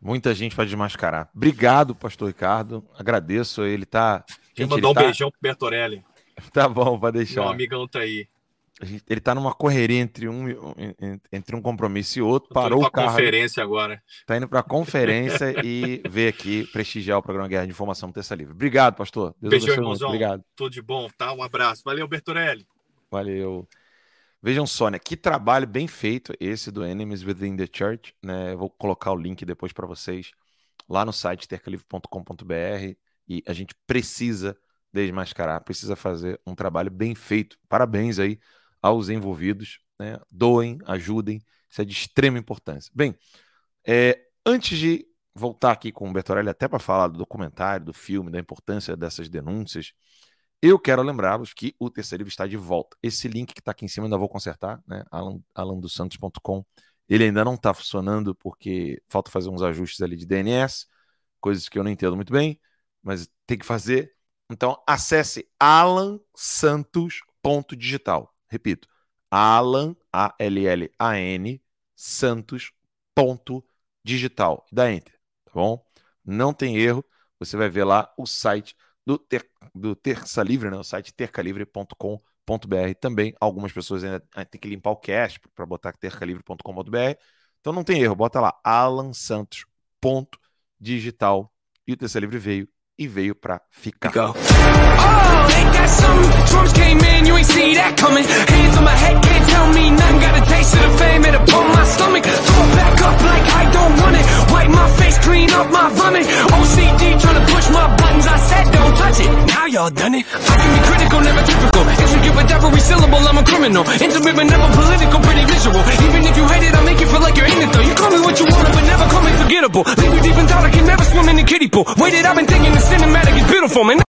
Muita gente para desmascarar. Obrigado, pastor Ricardo. Agradeço. Ele tá. Gente, mandar um tá... beijão pro Bertorelli. [LAUGHS] Tá bom, vai deixar. Meu amigão tá aí. Ele tá numa correria entre um, entre um compromisso e outro. Parou o carro. conferência agora. Tá indo para conferência [LAUGHS] e veio aqui prestigiar o programa Guerra de Informação Terça Livre. Obrigado, pastor. Deus Beijão, irmãozão. Obrigado. Tudo de bom, tá? Um abraço. Valeu, Bertorelli. Valeu. Vejam só, né? Que trabalho bem feito esse do Enemies Within the Church, né? Eu vou colocar o link depois para vocês lá no site tercalivre.com.br e a gente precisa desmascarar, precisa fazer um trabalho bem feito. Parabéns aí aos envolvidos, né? Doem, ajudem, isso é de extrema importância. Bem, é, antes de voltar aqui com o Bertorelli até para falar do documentário, do filme, da importância dessas denúncias, eu quero lembrá-los que o terceiro livro está de volta. Esse link que está aqui em cima ainda vou consertar, né? Alan, alandosantos.com. Ele ainda não está funcionando porque falta fazer uns ajustes ali de DNS, coisas que eu não entendo muito bem, mas tem que fazer. Então acesse alansantos.digital. Repito, alan, A-L-L-A-N, santos.digital. Dá enter, tá bom? Não tem erro, você vai ver lá o site do, ter, do Terça Livre, né, o site tercalivre.com.br. Também algumas pessoas ainda têm que limpar o cache para botar tercalivre.com.br. Então não tem erro, bota lá alansantos.digital e o Terça Livre veio e veio para ficar. Go. Oh, ain't that tell me nothing. Got a taste of the fame, it upon my stomach. Throw it back up like I don't want it. Wipe my face, clean up my vomit. OCD trying to push my buttons, I said don't touch it. Now y'all done it. I can be critical, never typical. Insecure with every syllable, I'm a criminal. Intimate but never political, pretty visual. Even if you hate it, I'll make you feel like you're in it though. You call me what you want, but never call me forgettable. Leave you deep in thought, I can never swim in the kiddie pool. Waited, I've been thinking this cinematic is beautiful, man.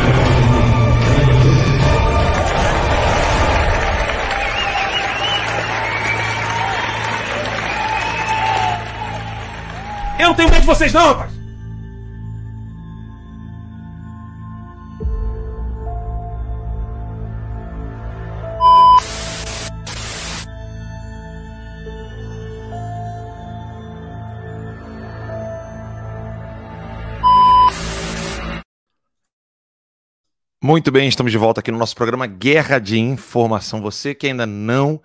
Eu não tenho medo de vocês, não, rapaz! Muito bem, estamos de volta aqui no nosso programa Guerra de Informação. Você que ainda não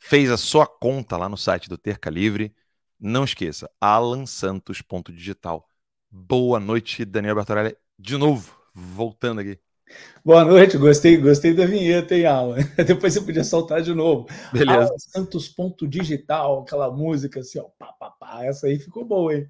fez a sua conta lá no site do Terca Livre, não esqueça, alansantos.digital. Boa noite, Daniel Bertorelli. De novo, voltando aqui. Boa noite, gostei, gostei da vinheta, hein, Alan? [LAUGHS] Depois você podia soltar de novo. Beleza. Santos.digital, aquela música assim, ó, pá, pá, pá. Essa aí ficou boa, hein?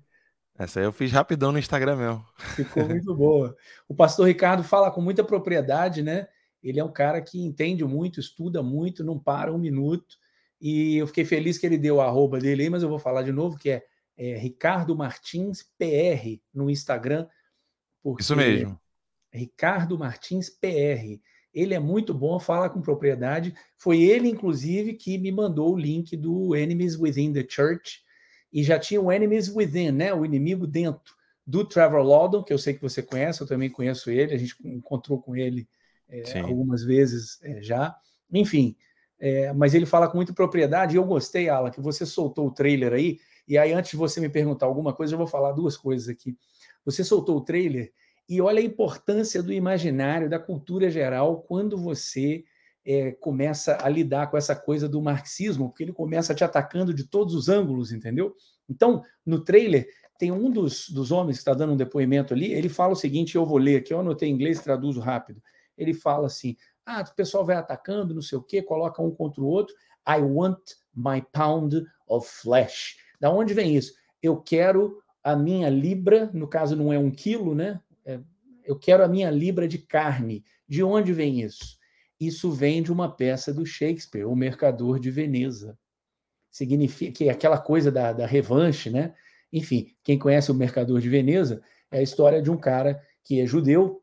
Essa aí eu fiz rapidão no Instagram meu. Ficou [LAUGHS] muito boa. O pastor Ricardo fala com muita propriedade, né? Ele é um cara que entende muito, estuda muito, não para um minuto. E eu fiquei feliz que ele deu o arroba dele aí, mas eu vou falar de novo, que é, é Ricardo Martins PR no Instagram. Isso mesmo. Ricardo Martins PR. Ele é muito bom, fala com propriedade. Foi ele, inclusive, que me mandou o link do Enemies Within the Church. E já tinha o Enemies Within, né? O inimigo dentro do Trevor Loudon, que eu sei que você conhece, eu também conheço ele, a gente encontrou com ele é, algumas vezes é, já. Enfim, é, mas ele fala com muita propriedade. E eu gostei, Alan, que você soltou o trailer aí. E aí, antes de você me perguntar alguma coisa, eu vou falar duas coisas aqui. Você soltou o trailer e olha a importância do imaginário, da cultura geral, quando você é, começa a lidar com essa coisa do marxismo, porque ele começa te atacando de todos os ângulos, entendeu? Então, no trailer, tem um dos, dos homens que está dando um depoimento ali, ele fala o seguinte, eu vou ler aqui, eu anotei em inglês, traduzo rápido. Ele fala assim, ah, o pessoal vai atacando, não sei o quê, coloca um contra o outro. I want my pound of flesh. Da onde vem isso? Eu quero a minha libra, no caso não é um quilo, né? É, eu quero a minha libra de carne. De onde vem isso? Isso vem de uma peça do Shakespeare, O Mercador de Veneza. Significa que é aquela coisa da, da revanche, né? Enfim, quem conhece o Mercador de Veneza é a história de um cara que é judeu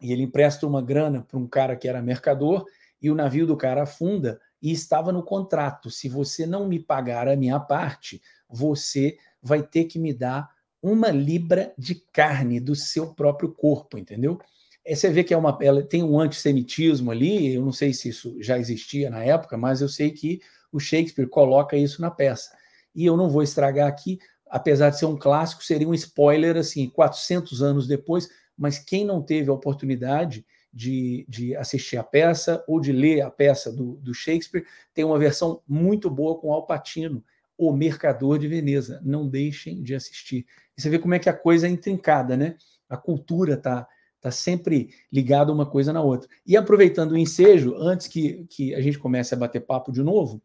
e ele empresta uma grana para um cara que era mercador e o navio do cara afunda e estava no contrato: se você não me pagar a minha parte, você vai ter que me dar uma libra de carne do seu próprio corpo, entendeu? É, você vê que é uma, ela tem um antissemitismo ali, eu não sei se isso já existia na época, mas eu sei que o Shakespeare coloca isso na peça. E eu não vou estragar aqui, apesar de ser um clássico, seria um spoiler assim, 400 anos depois, mas quem não teve a oportunidade de, de assistir a peça ou de ler a peça do, do Shakespeare, tem uma versão muito boa com Al Pacino, O Mercador de Veneza. Não deixem de assistir. E você vê como é que a coisa é intrincada, né? A cultura está tá sempre ligada uma coisa na outra. E aproveitando o ensejo, antes que, que a gente comece a bater papo de novo,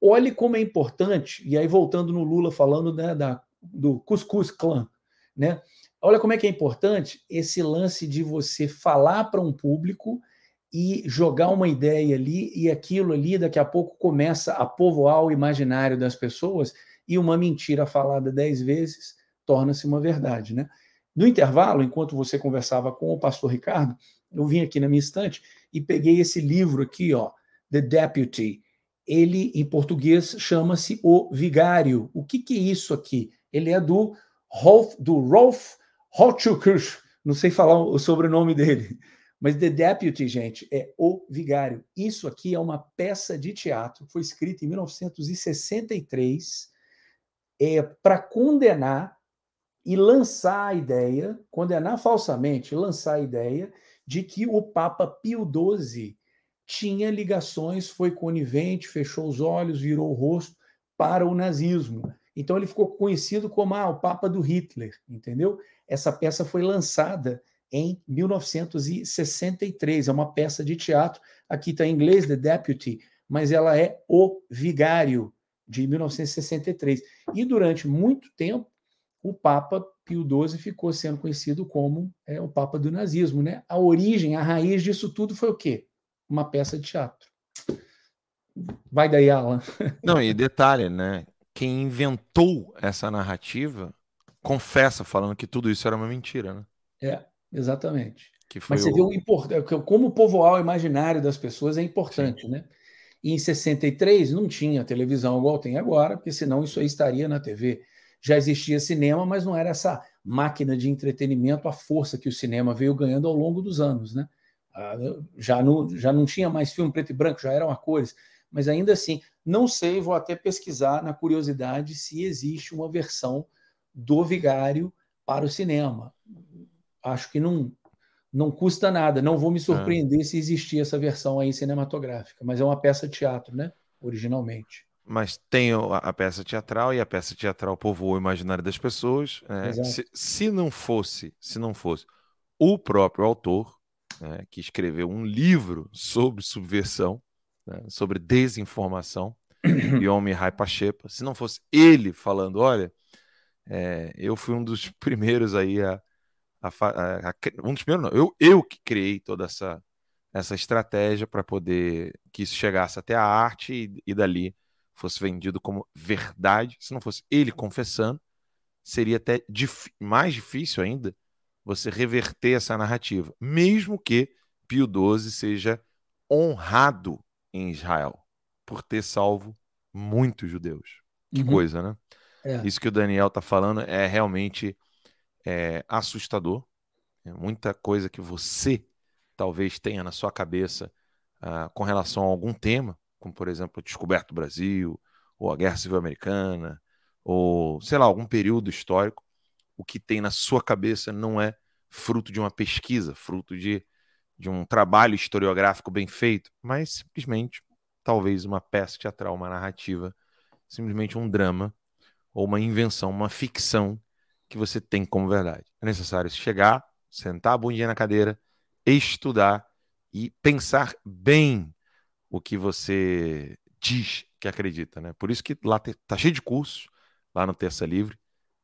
olhe como é importante, e aí voltando no Lula falando né, da, do Cuscuz Clã, né? Olha como é que é importante esse lance de você falar para um público e jogar uma ideia ali, e aquilo ali daqui a pouco começa a povoar o imaginário das pessoas, e uma mentira falada dez vezes torna-se uma verdade, né? No intervalo, enquanto você conversava com o pastor Ricardo, eu vim aqui na minha estante e peguei esse livro aqui, ó, The Deputy. Ele, em português, chama-se O Vigário. O que, que é isso aqui? Ele é do Rolf, do Rolf Hotchukush, não sei falar o sobrenome dele, mas The Deputy, gente, é O Vigário. Isso aqui é uma peça de teatro, foi escrita em 1963 é, para condenar e lançar a ideia, condenar falsamente, lançar a ideia de que o Papa Pio XII tinha ligações, foi conivente, fechou os olhos, virou o rosto para o nazismo. Então ele ficou conhecido como ah, o Papa do Hitler, entendeu? Essa peça foi lançada em 1963, é uma peça de teatro, aqui está em inglês, The Deputy, mas ela é O Vigário, de 1963. E durante muito tempo, o Papa Pio XII ficou sendo conhecido como é, o Papa do nazismo. Né? A origem, a raiz disso tudo foi o quê? Uma peça de teatro. Vai daí, Alan. Não, e detalhe, né? Quem inventou essa narrativa confessa falando que tudo isso era uma mentira, né? É, exatamente. Mas você o... vê o importante, como povoar o imaginário das pessoas é importante, Sim. né? E em 63 não tinha televisão igual tem agora, porque senão isso aí estaria na TV. Já existia cinema, mas não era essa máquina de entretenimento, a força que o cinema veio ganhando ao longo dos anos, né? Ah, já não, já não tinha mais filme preto e branco, já eram a cores. Mas ainda assim, não sei, vou até pesquisar na curiosidade se existe uma versão do Vigário para o cinema. Acho que não, não custa nada, não vou me surpreender é. se existir essa versão aí cinematográfica, mas é uma peça de teatro, né? Originalmente. Mas tem a peça teatral e a peça teatral povoou o imaginário das pessoas. Né? Se, se, não fosse, se não fosse o próprio autor né, que escreveu um livro sobre subversão, né, sobre desinformação, Yomi Rai Pachepa, se não fosse ele falando, olha, É, eu fui um dos [LAUGHS] primeiros aí a, a, a, a, um dos primeiros, não, eu, eu que criei toda essa essa estratégia para poder que isso chegasse até a arte e, e dali fosse vendido como verdade. Se não fosse ele confessando, seria até dif mais difícil ainda você reverter essa narrativa, mesmo que Pio XII seja honrado em Israel por ter salvo muitos judeus. Que uhum. coisa, né? É. Isso que o Daniel está falando é realmente é, assustador. É muita coisa que você talvez tenha na sua cabeça uh, com relação a algum tema, como por exemplo, a descoberta do Brasil, ou a Guerra Civil Americana, ou sei lá, algum período histórico, o que tem na sua cabeça não é fruto de uma pesquisa, fruto de, de um trabalho historiográfico bem feito, mas simplesmente talvez uma peça teatral, uma narrativa, simplesmente um drama ou uma invenção, uma ficção que você tem como verdade. É necessário chegar, sentar a bundinha na cadeira, estudar e pensar bem o que você diz que acredita, né? Por isso que lá tá cheio de cursos lá no Terça Livre,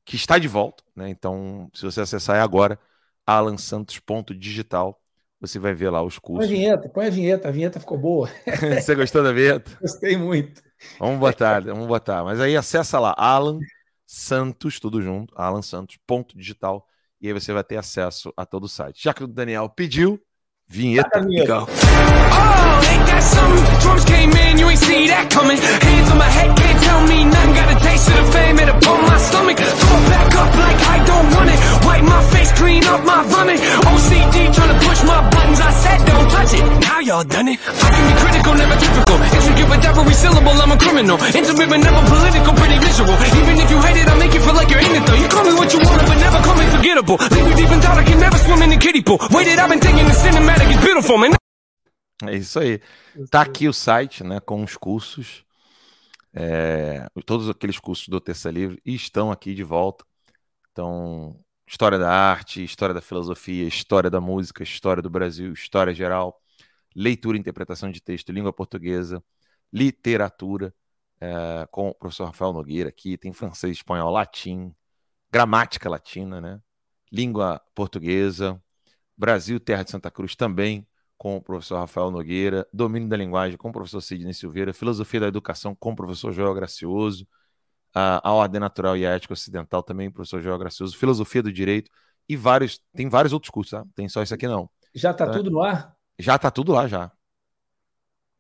que está de volta, né? Então, se você acessar agora alansantos.digital, você vai ver lá os cursos. Põe a vinheta, põe a vinheta, a vinheta ficou boa. [LAUGHS] você gostou da vinheta? Gostei muito. Vamos botar, vamos botar. Mas aí acessa lá, Alan Santos, tudo junto, alansantos.digital, e aí você vai ter acesso a todo o site. Já que o Daniel pediu, Vinheta. Go. Oh, tell me nothing. Got a taste of the fame, it upon my stomach. Throw it back up like I don't want it. Wipe my face, clean up my vomit. OCD trying to push my buttons. I said don't touch it. Now y'all done it. I can be critical, never typical. Intricate with every syllable, I'm a criminal. Intimate but never political, pretty visual. Even if you hate it, I make you feel like you're in it though. You call me what you want, but never call me forgettable. Leave you deep in thought, I can never swim in the kiddie pool. Waited, I've been thinking the cinematic. beautiful man. É isso aí. Tá aqui o site, né, com os cursos. É, todos aqueles cursos do Terça Livre estão aqui de volta. Então, história da arte, história da filosofia, história da música, história do Brasil, história geral, leitura e interpretação de texto, língua portuguesa, literatura, é, com o professor Rafael Nogueira aqui, tem francês, espanhol, latim, gramática latina, né? Língua portuguesa, Brasil, Terra de Santa Cruz, também com o professor Rafael Nogueira, Domínio da Linguagem com o professor Sidney Silveira, Filosofia da Educação com o professor Joel Gracioso, a, a Ordem Natural e a Ética Ocidental também, professor Joel Gracioso, Filosofia do Direito e vários, tem vários outros cursos, tá? Tem só isso aqui não. Já está é, tudo no ar? Já está tudo lá já.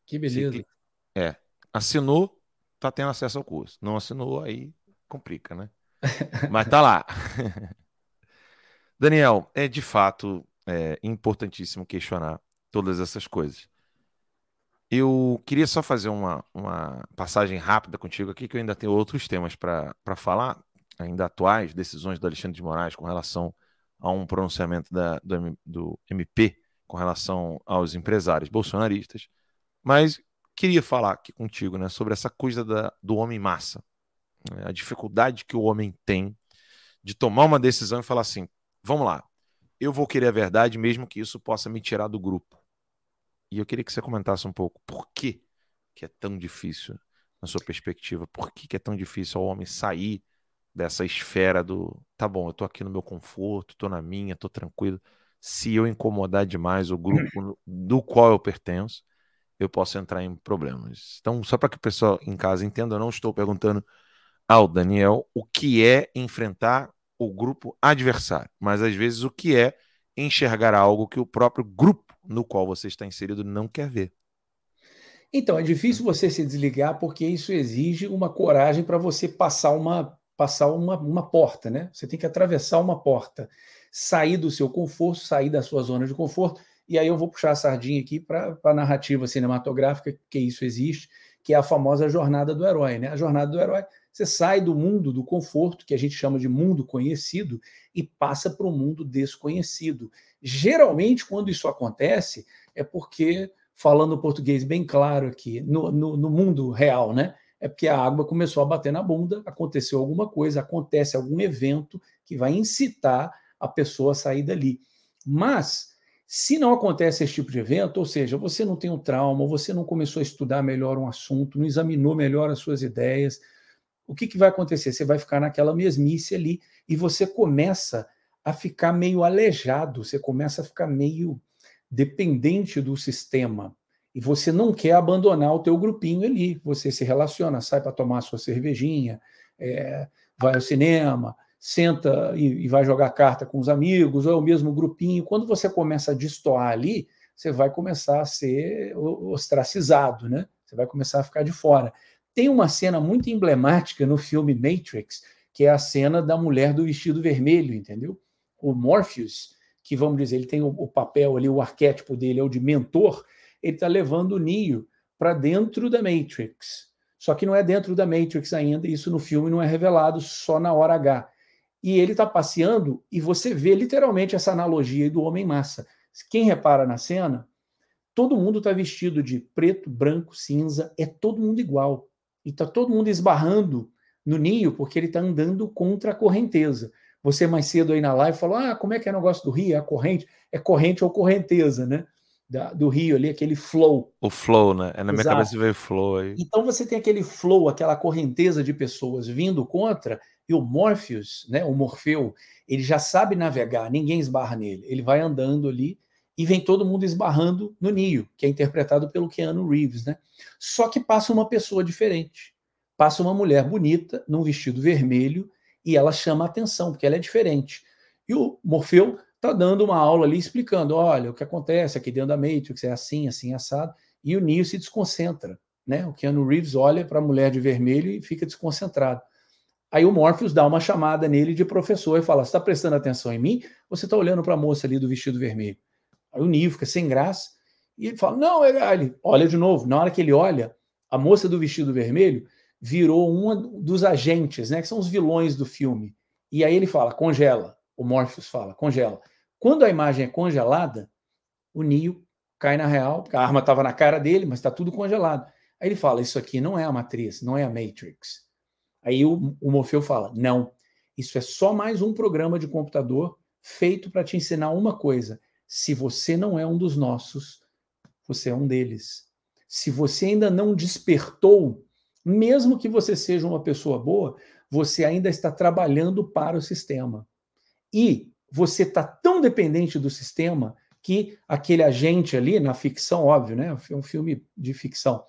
Que beleza. É, assinou, tá tendo acesso ao curso. Não assinou, aí complica, né? [LAUGHS] Mas tá lá. Daniel, é de fato é importantíssimo questionar todas essas coisas. Eu queria só fazer uma, uma passagem rápida contigo aqui, que eu ainda tenho outros temas para falar, ainda atuais, decisões do Alexandre de Moraes com relação a um pronunciamento da, do, do MP com relação aos empresários bolsonaristas, mas queria falar aqui contigo né, sobre essa coisa da, do homem massa, né, a dificuldade que o homem tem de tomar uma decisão e falar assim: vamos lá, eu vou querer a verdade, mesmo que isso possa me tirar do grupo. E eu queria que você comentasse um pouco por que, que é tão difícil, na sua perspectiva, por que, que é tão difícil o homem sair dessa esfera do tá bom, eu tô aqui no meu conforto, tô na minha, tô tranquilo. Se eu incomodar demais o grupo do qual eu pertenço, eu posso entrar em problemas. Então, só para que o pessoal em casa entenda, eu não estou perguntando ao Daniel o que é enfrentar o grupo adversário, mas às vezes o que é enxergar algo que o próprio grupo no qual você está inserido não quer ver. Então, é difícil você se desligar porque isso exige uma coragem para você passar uma passar uma, uma porta, né? Você tem que atravessar uma porta, sair do seu conforto, sair da sua zona de conforto. E aí eu vou puxar a sardinha aqui para a narrativa cinematográfica, que isso existe, que é a famosa jornada do herói, né? A jornada do herói você sai do mundo do conforto, que a gente chama de mundo conhecido, e passa para o mundo desconhecido. Geralmente, quando isso acontece, é porque, falando português bem claro aqui, no, no, no mundo real, né? É porque a água começou a bater na bunda, aconteceu alguma coisa, acontece algum evento que vai incitar a pessoa a sair dali. Mas, se não acontece esse tipo de evento, ou seja, você não tem um trauma, você não começou a estudar melhor um assunto, não examinou melhor as suas ideias, o que, que vai acontecer? Você vai ficar naquela mesmice ali e você começa a ficar meio aleijado, você começa a ficar meio dependente do sistema. E você não quer abandonar o teu grupinho ali. Você se relaciona, sai para tomar sua cervejinha, é, vai ao cinema, senta e, e, vai jogar carta com os amigos, ou é o mesmo grupinho. Quando você começa a destoar ali, você vai começar a ser ostracizado, né? Você vai começar a ficar de fora. Tem uma cena muito emblemática no filme Matrix, que é a cena da mulher do vestido vermelho, entendeu? O Morpheus, que vamos dizer, ele tem o, o papel ali, o arquétipo dele é o de mentor, ele está levando o Neo para dentro da Matrix. Só que não é dentro da Matrix ainda, isso no filme não é revelado só na hora H. E ele está passeando e você vê literalmente essa analogia do homem-massa. Quem repara na cena, todo mundo está vestido de preto, branco, cinza, é todo mundo igual. E está todo mundo esbarrando no ninho porque ele está andando contra a correnteza. Você mais cedo aí na live falou: ah, como é que é o negócio do rio? É a corrente? É corrente ou correnteza, né? Da, do rio ali, aquele flow. O flow, né? É na minha Exato. cabeça veio flow aí. Então você tem aquele flow, aquela correnteza de pessoas vindo contra, e o Morpheus, né, o Morfeu, ele já sabe navegar, ninguém esbarra nele. Ele vai andando ali e vem todo mundo esbarrando no Neo, que é interpretado pelo Keanu Reeves, né? Só que passa uma pessoa diferente. Passa uma mulher bonita, num vestido vermelho, e ela chama a atenção, porque ela é diferente. E o Morfeu está dando uma aula ali explicando: olha, o que acontece aqui dentro da Matrix é assim, assim, assado, e o Neo se desconcentra. Né? O Keanu Reeves olha para a mulher de vermelho e fica desconcentrado. Aí o Morpheus dá uma chamada nele de professor e fala: Você está prestando atenção em mim você está olhando para a moça ali do vestido vermelho? Aí o Neo fica sem graça e ele fala: Não, ele olha de novo. Na hora que ele olha, a moça do vestido vermelho virou um dos agentes, né, que são os vilões do filme. E aí ele fala, congela. O Morpheus fala, congela. Quando a imagem é congelada, o Neo cai na real, porque a arma estava na cara dele, mas está tudo congelado. Aí ele fala, isso aqui não é a matriz, não é a Matrix. Aí o, o Morfeu fala, não, isso é só mais um programa de computador feito para te ensinar uma coisa. Se você não é um dos nossos, você é um deles. Se você ainda não despertou mesmo que você seja uma pessoa boa, você ainda está trabalhando para o sistema. E você está tão dependente do sistema que aquele agente ali, na ficção, óbvio, né? É um filme de ficção.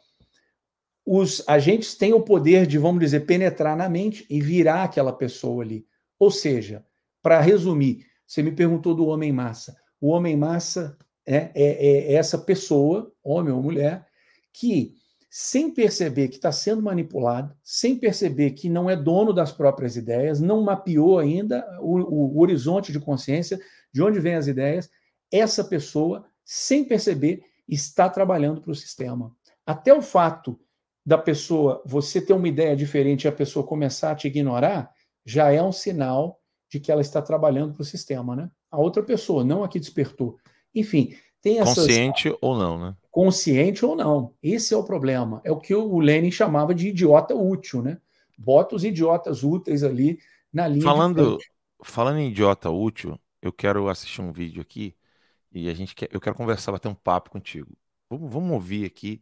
Os agentes têm o poder de, vamos dizer, penetrar na mente e virar aquela pessoa ali. Ou seja, para resumir, você me perguntou do homem-massa. O homem-massa é, é, é essa pessoa, homem ou mulher, que sem perceber que está sendo manipulado, sem perceber que não é dono das próprias ideias, não mapeou ainda o, o, horizonte de consciência, de onde vêm as ideias, essa pessoa, sem perceber, está trabalhando para o sistema. Até o fato da pessoa, você ter uma ideia diferente e a pessoa começar a te ignorar, já é um sinal de que ela está trabalhando para o sistema, né? A outra pessoa, não a que despertou. Enfim, tem essas... Consciente ou não, né? Consciente ou não. Esse é o problema. É o que o Lenin chamava de idiota útil, né? Bota os idiotas úteis ali na linha. Falando, falando em idiota útil, eu quero assistir um vídeo aqui e a gente quer, eu quero conversar, bater um papo contigo. Vamos, vamos ouvir aqui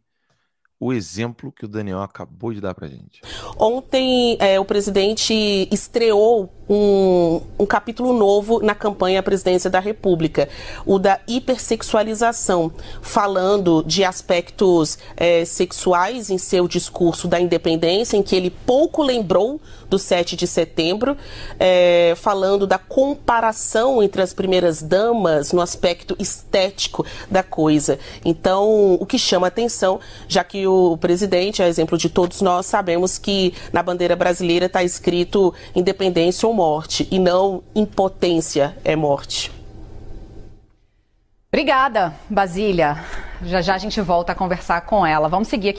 o exemplo que o Daniel acabou de dar para gente. Ontem, é, o presidente estreou um, um, capítulo novo na campanha à presidência da República, o da hipersexualização, falando de aspectos é, sexuais em seu discurso da independência, em que ele pouco lembrou do 7 de setembro, é, falando da comparação entre as primeiras damas no aspecto estético da coisa. Então, o que chama atenção, já que o presidente, a exemplo de todos nós, sabemos que na bandeira brasileira está escrito independência ou morte, e não impotência é morte. Obrigada, Basília. Já já a gente volta a conversar com ela. Vamos seguir aqui.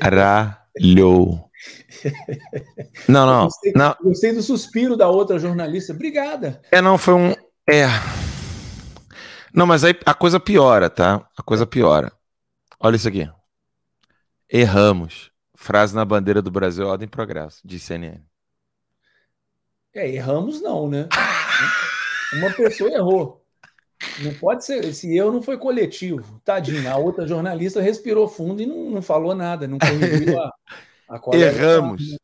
Caralho. Não, não. Gostei, não. gostei do suspiro da outra jornalista. Obrigada. É, não, foi um. É. Não, mas aí a coisa piora, tá? A coisa piora. Olha isso aqui. Erramos. Frase na bandeira do Brasil, ordem e progresso, de CNN. É, erramos não, né? Uma pessoa errou. Não pode ser. Esse erro não foi coletivo. Tadinha. A outra jornalista respirou fundo e não, não falou nada, não corrigiu a, Erramos.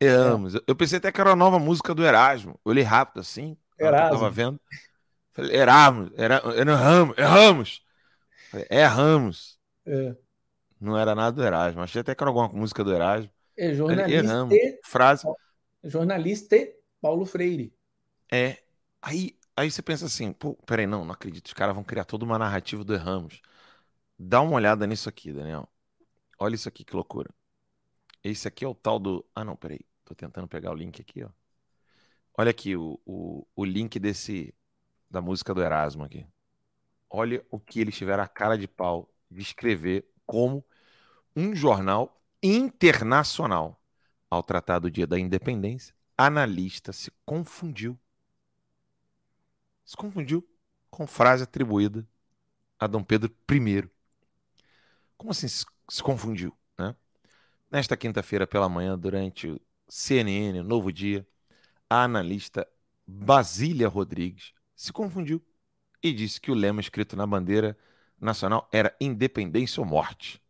Erramos. Eu pensei até que era a nova música do Erasmo. Eu li rápido assim. Erasmo. Eu tava vendo. Falei, erramos, era, erramos, erramos. Falei, erramos. É. Não era nada do Erasmo. Achei até que era alguma música do Erasmo. É jornalista. Erramos. Frase. Jornalista Paulo Freire. É. Aí, aí você pensa assim, pô, peraí, não, não acredito. Os caras vão criar toda uma narrativa do Erramos. Dá uma olhada nisso aqui, Daniel. Olha isso aqui, que loucura. Esse aqui é o tal do. Ah, não, peraí. Tô tentando pegar o link aqui, ó. Olha aqui o, o, o link desse da música do Erasmo aqui. Olha o que eles tiveram a cara de pau de escrever como um jornal internacional. Ao tratar do dia da independência, analista se confundiu. Se confundiu com frase atribuída a Dom Pedro I. Como assim se, confundiu? Né? Nesta quinta-feira pela manhã, durante o CNN, Novo Dia, a analista Basília Rodrigues se confundiu e disse que o lema escrito na bandeira nacional era independência ou morte.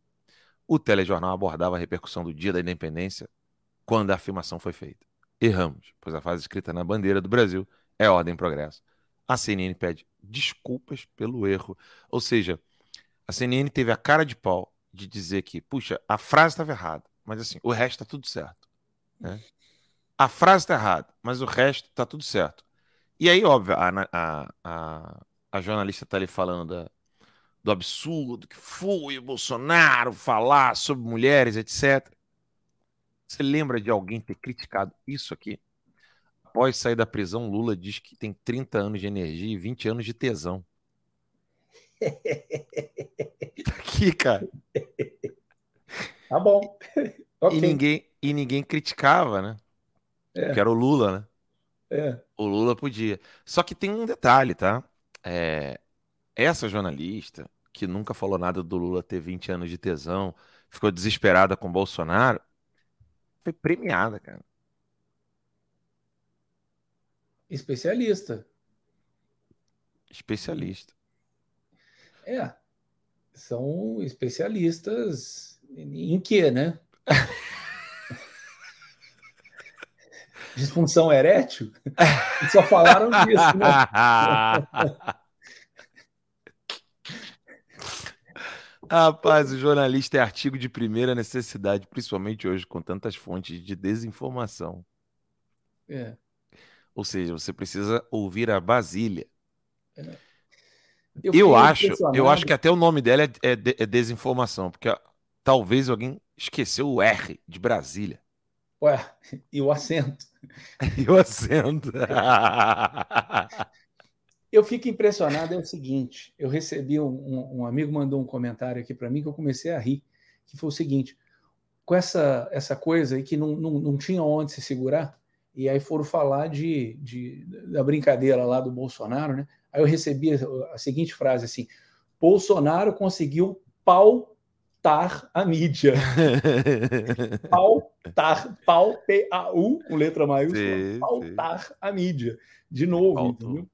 O telejornal abordava a repercussão do dia da independência quando a afirmação foi feita. Erramos, pois a frase escrita na bandeira do Brasil é ordem e progresso. A CNN pede desculpas pelo erro. Ou seja, a CNN teve a cara de pau de dizer que, puxa, a frase estava errada, mas assim, o resto está tudo certo. Né? A frase está errada, mas o resto está tudo certo. E aí, óbvio, a, a, a, a jornalista está ali falando da, do absurdo que foi o Bolsonaro falar sobre mulheres, etc. Você lembra de alguém ter criticado isso aqui? Após sair da prisão, Lula diz que tem 30 anos de energia e 20 anos de tesão. [LAUGHS] tá aqui, cara. Tá bom. Okay. E, ninguém, e ninguém criticava, né? É. Que era o Lula, né? É. O Lula podia. Só que tem um detalhe, tá? É, essa jornalista, que nunca falou nada do Lula ter 20 anos de tesão, ficou desesperada com Bolsonaro, foi premiada, cara. Especialista. Especialista. É. São especialistas em quê, né? [LAUGHS] disfunção erétil, só falaram disso, né? [LAUGHS] Rapaz, o jornalista é artigo de primeira necessidade, principalmente hoje, com tantas fontes de desinformação. É. Ou seja, você precisa ouvir a Basília. É. Eu, eu acho, eu acho que até o nome dela é, é, é desinformação, porque talvez alguém esqueceu o R de Brasília. Ué, [LAUGHS] e o acento. [LAUGHS] e o acento. [LAUGHS] eu fico impressionado, é o seguinte, eu recebi, um, um, amigo mandou um comentário aqui para mim que eu comecei a rir, que foi o seguinte, com essa, essa coisa aí que não, não, não tinha onde se segurar, e aí foram falar de, de, da brincadeira lá do Bolsonaro, né? Aí eu recebi a, seguinte frase assim, Bolsonaro conseguiu pau pautar a mídia. [LAUGHS] pautar, pau, P-A-U, com letra maiúscula, sim, pautar sim. a mídia. De novo, Pautou. entendeu?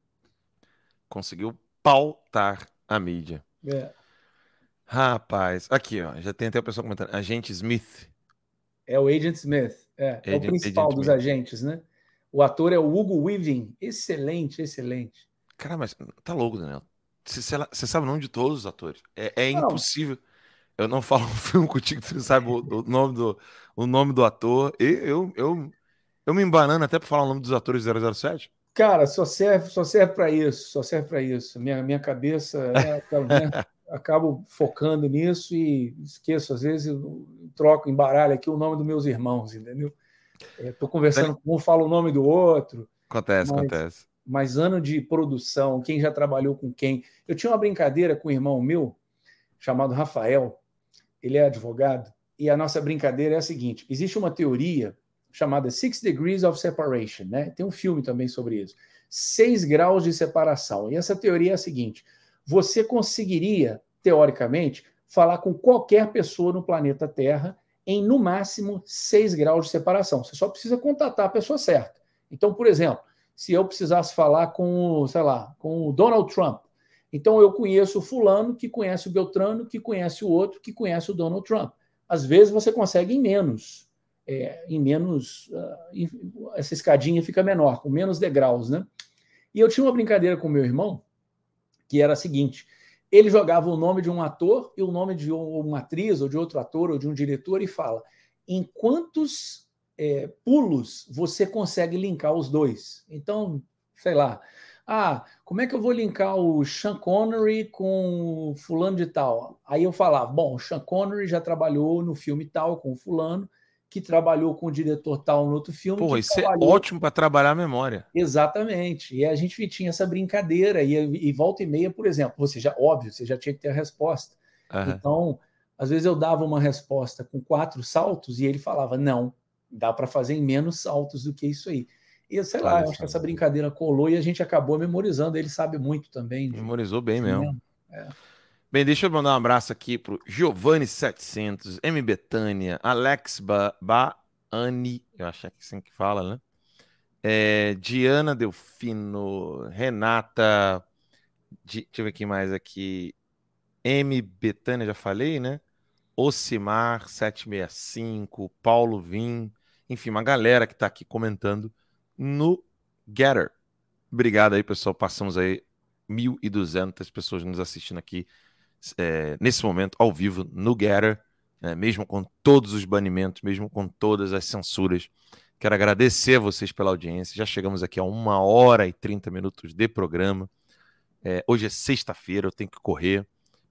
Conseguiu pautar a mídia. É. Rapaz, aqui, ó, já tem até a pessoa comentando. Agente Smith. É o Agent Smith, é, Agent, é o principal Agent dos Smith. agentes, né? O ator é o Hugo Weaving. Excelente, excelente. Cara, mas tá louco, Daniel. Você sabe o nome de todos os atores. É, é impossível eu não [LAUGHS] falo um filme contigo, tu não sabe o, o, nome do, o nome do ator. E eu, eu, eu me embanando até para falar o nome dos atores 007. Cara, só serve, só serve para isso, só serve para isso. Minha, minha cabeça, [LAUGHS] é, né, acabo focando nisso e esqueço, às vezes, troco, embaralho aqui o nome dos meus irmãos, entendeu? Estou conversando com um, falo o nome do outro. Acontece, mas, acontece. Mas ano de produção, quem já trabalhou com quem. Eu tinha uma brincadeira com um irmão meu, chamado Rafael, ele é advogado, e a nossa brincadeira é a seguinte: existe uma teoria chamada Six Degrees of Separation, né? Tem um filme também sobre isso. Seis graus de separação. E essa teoria é a seguinte: você conseguiria, teoricamente, falar com qualquer pessoa no planeta Terra em no máximo seis graus de separação. Você só precisa contatar a pessoa certa. Então, por exemplo, se eu precisasse falar com, sei lá, com o Donald Trump, então eu conheço o fulano que conhece o Beltrano, que conhece o outro, que conhece o Donald Trump. Às vezes você consegue em menos. É, em menos. Uh, essa escadinha fica menor, com menos degraus, né? E eu tinha uma brincadeira com meu irmão, que era a seguinte: ele jogava o nome de um ator e o nome de uma atriz, ou de outro ator, ou de um diretor, e fala: em quantos é, pulos você consegue linkar os dois? Então, sei lá. Ah, como é que eu vou linkar o Sean Connery com o fulano de tal? Aí eu falava, bom, o Sean Connery já trabalhou no filme tal com o fulano, que trabalhou com o diretor tal no outro filme. Pô, isso é trabalhou... é ótimo para trabalhar a memória. Exatamente. E a gente tinha essa brincadeira, e, e, volta e meia, por exemplo, você já, óbvio, você já tinha que ter a resposta. Uhum. Então, às vezes eu dava uma resposta com quatro saltos e ele falava, não, dá para fazer em menos saltos do que isso aí. E sei lá, acho que essa brincadeira colou e a gente acabou memorizando. Ele sabe muito também. Memorizou bem mesmo. É. Bem, deixa eu mandar um abraço aqui pro Giovanni700, M. Betânia, Alex ba Baani, eu acho que é assim que fala, né? É, Diana Delfino, Renata, deixa eu ver quem mais aqui. M. Betânia, já falei, né? Ocimar 765, Paulo Vim, enfim, uma galera que está aqui comentando no Getter. Obrigado aí, pessoal. Passamos aí 1.200 pessoas nos assistindo aqui é, nesse momento, ao vivo, no Getter, né, mesmo com todos os banimentos, mesmo com todas as censuras. Quero agradecer a vocês pela audiência. Já chegamos aqui a uma hora e 30 minutos de programa. É, hoje é sexta-feira, eu tenho que correr.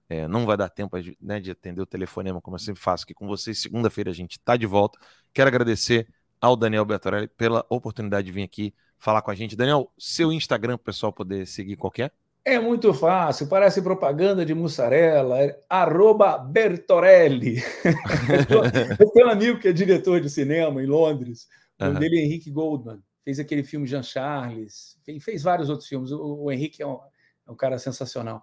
É, não vai dar tempo né, de atender o telefonema, como eu sempre faço aqui com vocês. Segunda-feira a gente está de volta. Quero agradecer ao Daniel Bertorelli pela oportunidade de vir aqui falar com a gente. Daniel, seu Instagram para o pessoal poder seguir qualquer? É muito fácil, parece propaganda de mussarela, é arroba Bertorelli. [LAUGHS] eu tenho um amigo que é diretor de cinema em Londres, o nome dele é Henrique Goldman, fez aquele filme Jean Charles, fez vários outros filmes, o, o Henrique é um, é um, cara sensacional.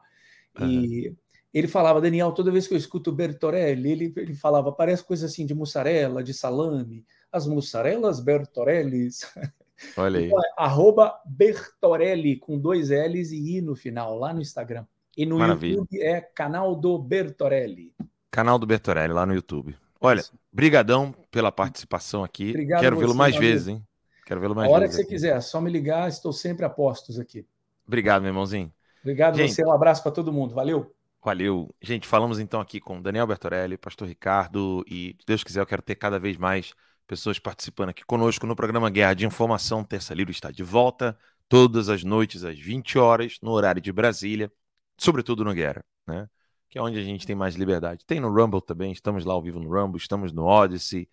E uhum. ele falava, Daniel, toda vez que eu escuto Bertorelli, ele, ele falava, parece coisa assim de mussarela, de salame, as mussarelas Bertorellis. [LAUGHS] Olha aí. Então, é, arroba Bertorelli, com dois L's e I no final, lá no Instagram. E no Maravilha. YouTube é canal do Bertorelli. Canal do Bertorelli, lá no YouTube. Olha, brigadão pela participação aqui. Obrigado Quero vê-lo mais vezes, hein? Quero vê-lo mais vezes. A hora que você quiser, só me ligar, estou sempre a postos aqui. Obrigado, meu irmãozinho. Obrigado Gente, você, um abraço para todo mundo. Valeu. Valeu. Gente, falamos então aqui com Daniel Bertorelli, Pastor Ricardo, e se Deus quiser, eu quero ter cada vez mais pessoas participando aqui conosco no programa Guerra de Informação. Terça Livre está de volta todas as noites às 20 horas, no horário de Brasília, sobretudo no Guerra, né? Que é onde a gente tem mais liberdade. Tem no Rumble também, estamos lá ao vivo no Rumble, estamos no Odyssey,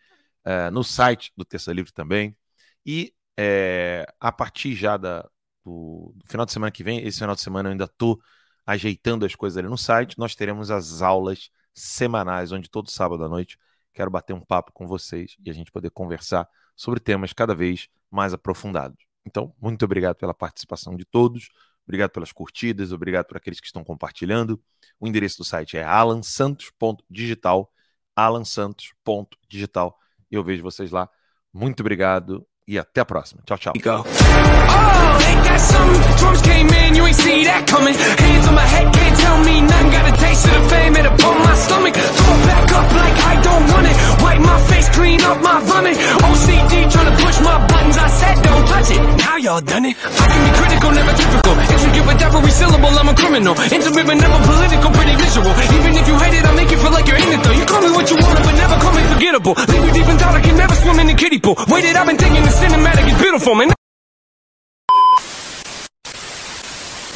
é, no site do Terça Livre também. E é, a partir já da, do, do, final de semana que vem, esse final de semana eu ainda estou ajeitando as coisas ali no site, nós teremos as aulas semanais, onde todo sábado à noite Quero bater um papo com vocês e a gente poder conversar sobre temas cada vez mais aprofundados. Então, muito obrigado pela participação de todos. Obrigado pelas curtidas, obrigado por aqueles que estão compartilhando. O endereço do site é alansantos.digital, alansantos.digital. E eu vejo vocês lá. Muito obrigado e até a próxima. Tchau, tchau. Wipe my face clean off my vomit. OCD trying to push my buttons. I said don't touch it. Now y'all done it. I can be critical, never typical. Intricate with every syllable, I'm a criminal. Intimate but never political, pretty visual. Even if you hate it, I'll make you feel like you're in it though. You call me what you want, but never call me forgettable. Leave you deep in thought, I can never swim in the kiddie pool. Waited, I've been thinking the cinematic is beautiful, man.